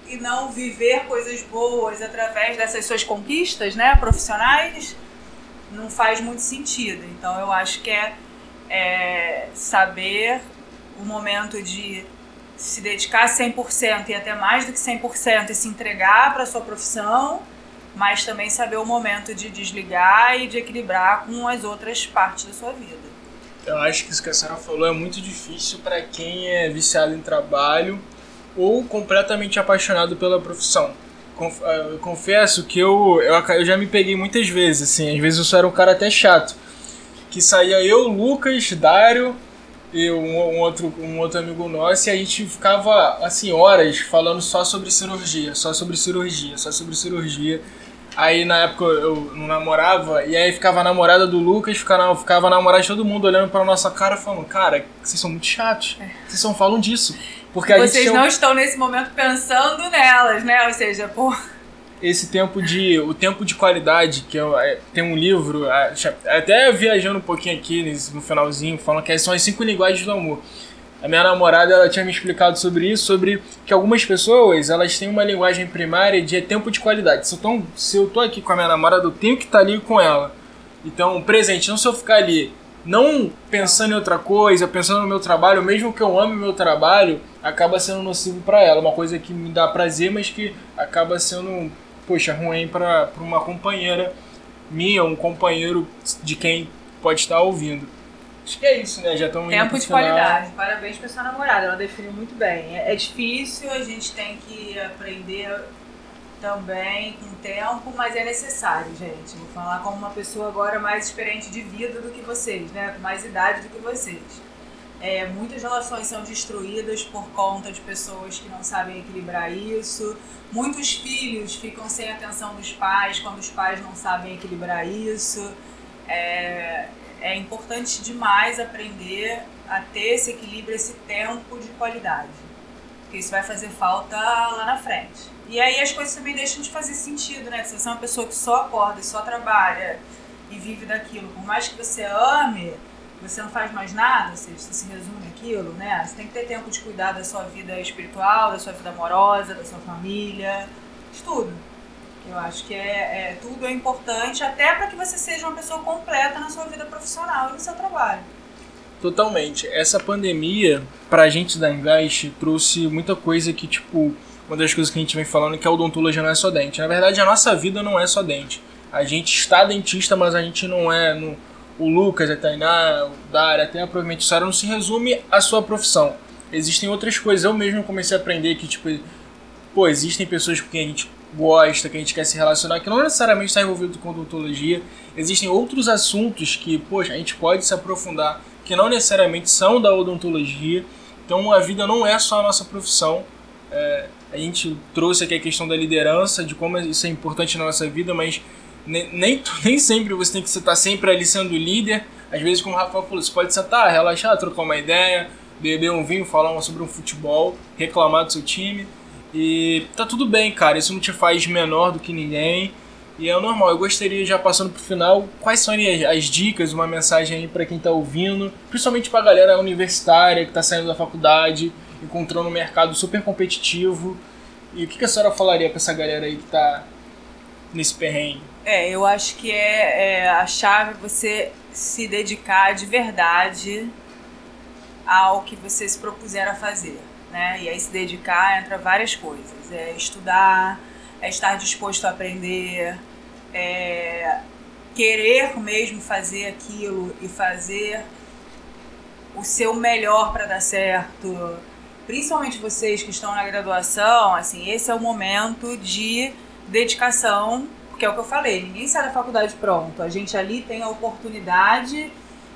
S2: e não viver coisas boas através dessas suas conquistas, né, profissionais, não faz muito sentido. Então eu acho que é, é saber o momento de se dedicar 100% e até mais do que 100% e se entregar para sua profissão, mas também saber o momento de desligar e de equilibrar com as outras partes da sua vida.
S3: Eu acho que isso que a Sarah falou é muito difícil para quem é viciado em trabalho ou completamente apaixonado pela profissão. Eu confesso que eu, eu, eu já me peguei muitas vezes, assim, às vezes eu só era um cara até chato. Que saía eu, Lucas, Dário e um, um outro, um outro amigo nosso e a gente ficava, assim, horas falando só sobre cirurgia, só sobre cirurgia, só sobre cirurgia. Aí na época eu não namorava, e aí ficava a namorada do Lucas, ficava, ficava a namorada de todo mundo olhando pra nossa cara falando, cara, vocês são muito chatos. Vocês só falam disso. Porque a gente
S2: Vocês
S3: um-
S2: não estão nesse momento pensando nelas, né? Ou seja, pô,
S3: esse tempo de. O tempo de qualidade, que eu- é, tem um livro, até viajando um pouquinho aqui no finalzinho, falando que são as cinco linguagens do amor. A minha namorada ela tinha me explicado sobre isso, sobre que algumas pessoas elas têm uma linguagem primária de tempo de qualidade. Se eu, tô, se eu tô aqui com a minha namorada, eu tenho que estar ali com ela. Então, presente, não se eu ficar ali não pensando em outra coisa, pensando no meu trabalho, mesmo que eu ame o meu trabalho, acaba sendo nocivo para ela. Uma coisa que me dá prazer, mas que acaba sendo, poxa, ruim para uma companheira minha, um companheiro de quem pode estar ouvindo. Acho que é isso, né? Já estamos
S2: Tempo de
S3: final.
S2: qualidade. Parabéns pra sua namorada, ela definiu muito bem. É difícil, a gente tem que aprender também com tempo, mas é necessário, gente. Vou falar como uma pessoa agora mais experiente de vida do que vocês, né? Com mais idade do que vocês. É, muitas relações são destruídas por conta de pessoas que não sabem equilibrar isso. Muitos filhos ficam sem atenção dos pais quando os pais não sabem equilibrar isso. É, é importante demais aprender a ter esse equilíbrio, esse tempo de qualidade. Porque isso vai fazer falta lá na frente. E aí as coisas também deixam de fazer sentido, né? Se você é uma pessoa que só acorda e só trabalha e vive daquilo, por mais que você ame, você não faz mais nada, ou seja, você se resume aquilo, né? Você tem que ter tempo de cuidar da sua vida espiritual, da sua vida amorosa, da sua família, de tudo. Eu acho que é, é tudo é importante até para que você seja uma pessoa completa na sua vida profissional e no seu trabalho.
S3: Totalmente. Essa pandemia, pra gente da Invest, trouxe muita coisa que, tipo, uma das coisas que a gente vem falando é que a odontologia não é só dente. Na verdade, a nossa vida não é só dente. A gente está dentista, mas a gente não é. No, o Lucas, a Tainá, o Dário, até provavelmente a Sara, não se resume à sua profissão. Existem outras coisas. Eu mesmo comecei a aprender que, tipo, pô, existem pessoas com quem a gente gosta, que a gente quer se relacionar, que não necessariamente está envolvido com odontologia. Existem outros assuntos que, poxa, a gente pode se aprofundar, que não necessariamente são da odontologia. Então a vida não é só a nossa profissão. É, a gente trouxe aqui a questão da liderança, de como isso é importante na nossa vida, mas nem, nem, *laughs* nem sempre você tem que estar sempre ali sendo líder. Às vezes, como o Rafael falou, você pode sentar, relaxar, trocar uma ideia, beber um vinho, falar sobre um futebol, reclamar do seu time. E tá tudo bem, cara. Isso não te faz menor do que ninguém. E é normal. Eu gostaria, já passando pro final, quais são as, as dicas, uma mensagem aí para quem tá ouvindo, principalmente pra galera universitária que tá saindo da faculdade, encontrando um mercado super competitivo. E o que, que a senhora falaria pra essa galera aí que tá nesse perrengue?
S2: É, eu acho que é, é a chave você se dedicar de verdade ao que você se propuser a fazer. Né? E aí se dedicar entra várias coisas. É estudar, é estar disposto a aprender, é querer mesmo fazer aquilo e fazer o seu melhor para dar certo. Principalmente vocês que estão na graduação, assim, esse é o momento de dedicação, porque é o que eu falei, ninguém sai da faculdade pronto. A gente ali tem a oportunidade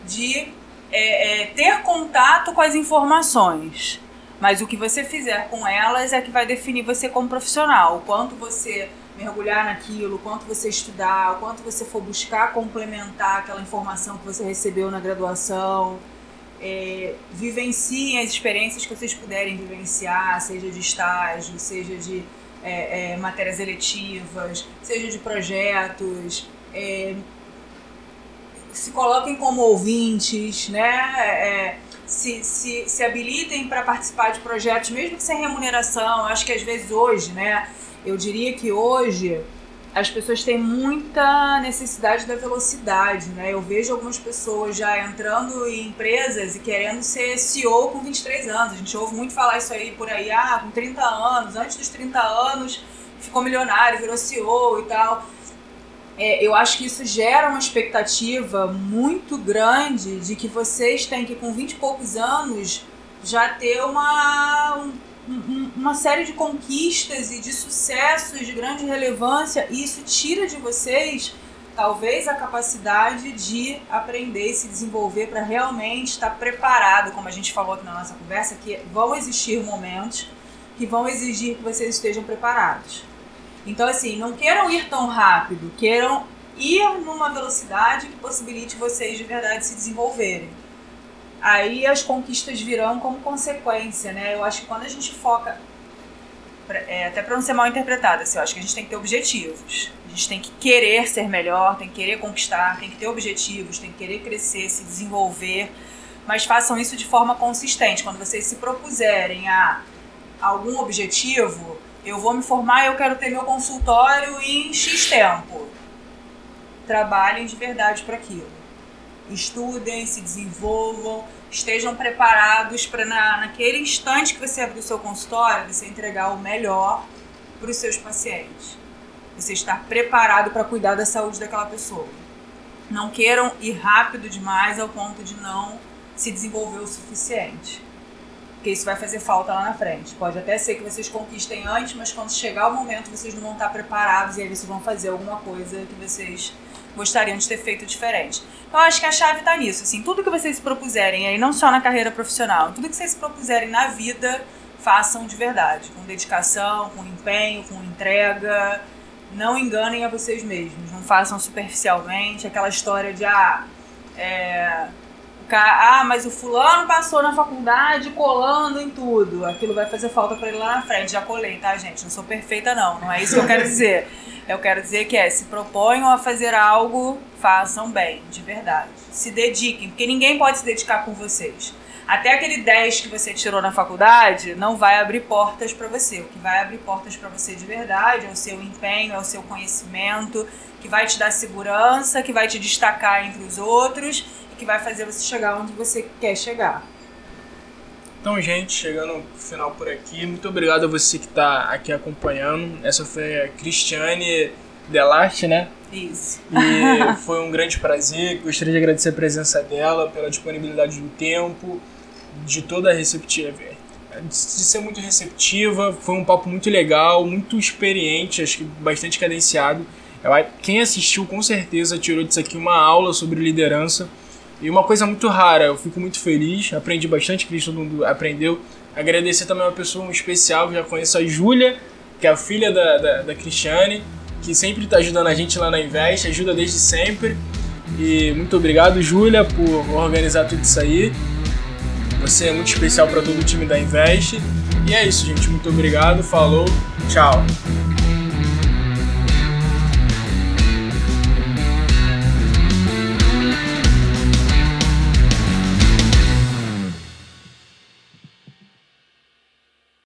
S2: de é, é, ter contato com as informações. Mas o que você fizer com elas é que vai definir você como profissional. O quanto você mergulhar naquilo, o quanto você estudar, o quanto você for buscar complementar aquela informação que você recebeu na graduação. É, vivenciem as experiências que vocês puderem vivenciar, seja de estágio, seja de é, é, matérias eletivas, seja de projetos. É, se coloquem como ouvintes, né? É, se, se, se habilitem para participar de projetos, mesmo que sem remuneração. Acho que às vezes hoje, né? Eu diria que hoje as pessoas têm muita necessidade da velocidade, né? Eu vejo algumas pessoas já entrando em empresas e querendo ser CEO com 23 anos. A gente ouve muito falar isso aí por aí, ah, com 30 anos, antes dos 30 anos ficou milionário, virou CEO e tal é, eu acho que isso gera uma expectativa muito grande de que vocês têm que, com 20 e poucos anos, já ter uma, um, uma série de conquistas e de sucessos de grande relevância, e isso tira de vocês talvez a capacidade de aprender e se desenvolver para realmente estar preparado, como a gente falou aqui na nossa conversa, que vão existir momentos que vão exigir que vocês estejam preparados. Então, assim, não queiram ir tão rápido, queiram ir numa velocidade que possibilite vocês de verdade se desenvolverem. Aí as conquistas virão como consequência, né? Eu acho que quando a gente foca, é, até para não ser mal interpretada, assim, eu acho que a gente tem que ter objetivos. A gente tem que querer ser melhor, tem que querer conquistar, tem que ter objetivos, tem que querer crescer, se desenvolver, mas façam isso de forma consistente. Quando vocês se propuserem a algum objetivo, eu vou me formar eu quero ter meu consultório em X tempo. Trabalhem de verdade para aquilo. Estudem, se desenvolvam, estejam preparados para na, naquele instante que você abrir o seu consultório, você entregar o melhor para os seus pacientes. Você estar preparado para cuidar da saúde daquela pessoa. Não queiram ir rápido demais ao ponto de não se desenvolver o suficiente porque isso vai fazer falta lá na frente. Pode até ser que vocês conquistem antes, mas quando chegar o momento vocês não vão estar preparados e aí vocês vão fazer alguma coisa que vocês gostariam de ter feito diferente. Então acho que a chave está nisso, assim, tudo que vocês se propuserem, aí não só na carreira profissional, tudo que vocês se propuserem na vida, façam de verdade, com dedicação, com empenho, com entrega. Não enganem a vocês mesmos, não façam superficialmente aquela história de ah, é, ah, mas o fulano passou na faculdade colando em tudo. Aquilo vai fazer falta para ele lá na frente. Já colei, tá, gente? Não sou perfeita, não. Não é isso que eu quero dizer. Eu quero dizer que é, se proponham a fazer algo, façam bem, de verdade. Se dediquem, porque ninguém pode se dedicar com vocês. Até aquele 10 que você tirou na faculdade não vai abrir portas para você. O que vai abrir portas para você de verdade é o seu empenho, é o seu conhecimento, que vai te dar segurança, que vai te destacar entre os outros que vai fazer você chegar onde você quer chegar.
S3: Então, gente, chegando no final por aqui, muito obrigado a você que está aqui acompanhando. Essa foi a Cristiane Delarte, né?
S2: Isso.
S3: E *laughs* foi um grande prazer. Gostaria de agradecer a presença dela, pela disponibilidade do tempo, de toda a receptiva, de ser muito receptiva. Foi um papo muito legal, muito experiente, acho que bastante cadenciado. Quem assistiu com certeza tirou disso aqui uma aula sobre liderança e uma coisa muito rara, eu fico muito feliz, aprendi bastante, que todo mundo aprendeu. Agradecer também uma pessoa especial, que já conheço a Júlia, que é a filha da, da, da Cristiane. que sempre tá ajudando a gente lá na Invest, ajuda desde sempre. E muito obrigado, Júlia, por organizar tudo isso aí. Você é muito especial para todo o time da Invest. E é isso, gente. Muito obrigado. Falou. Tchau.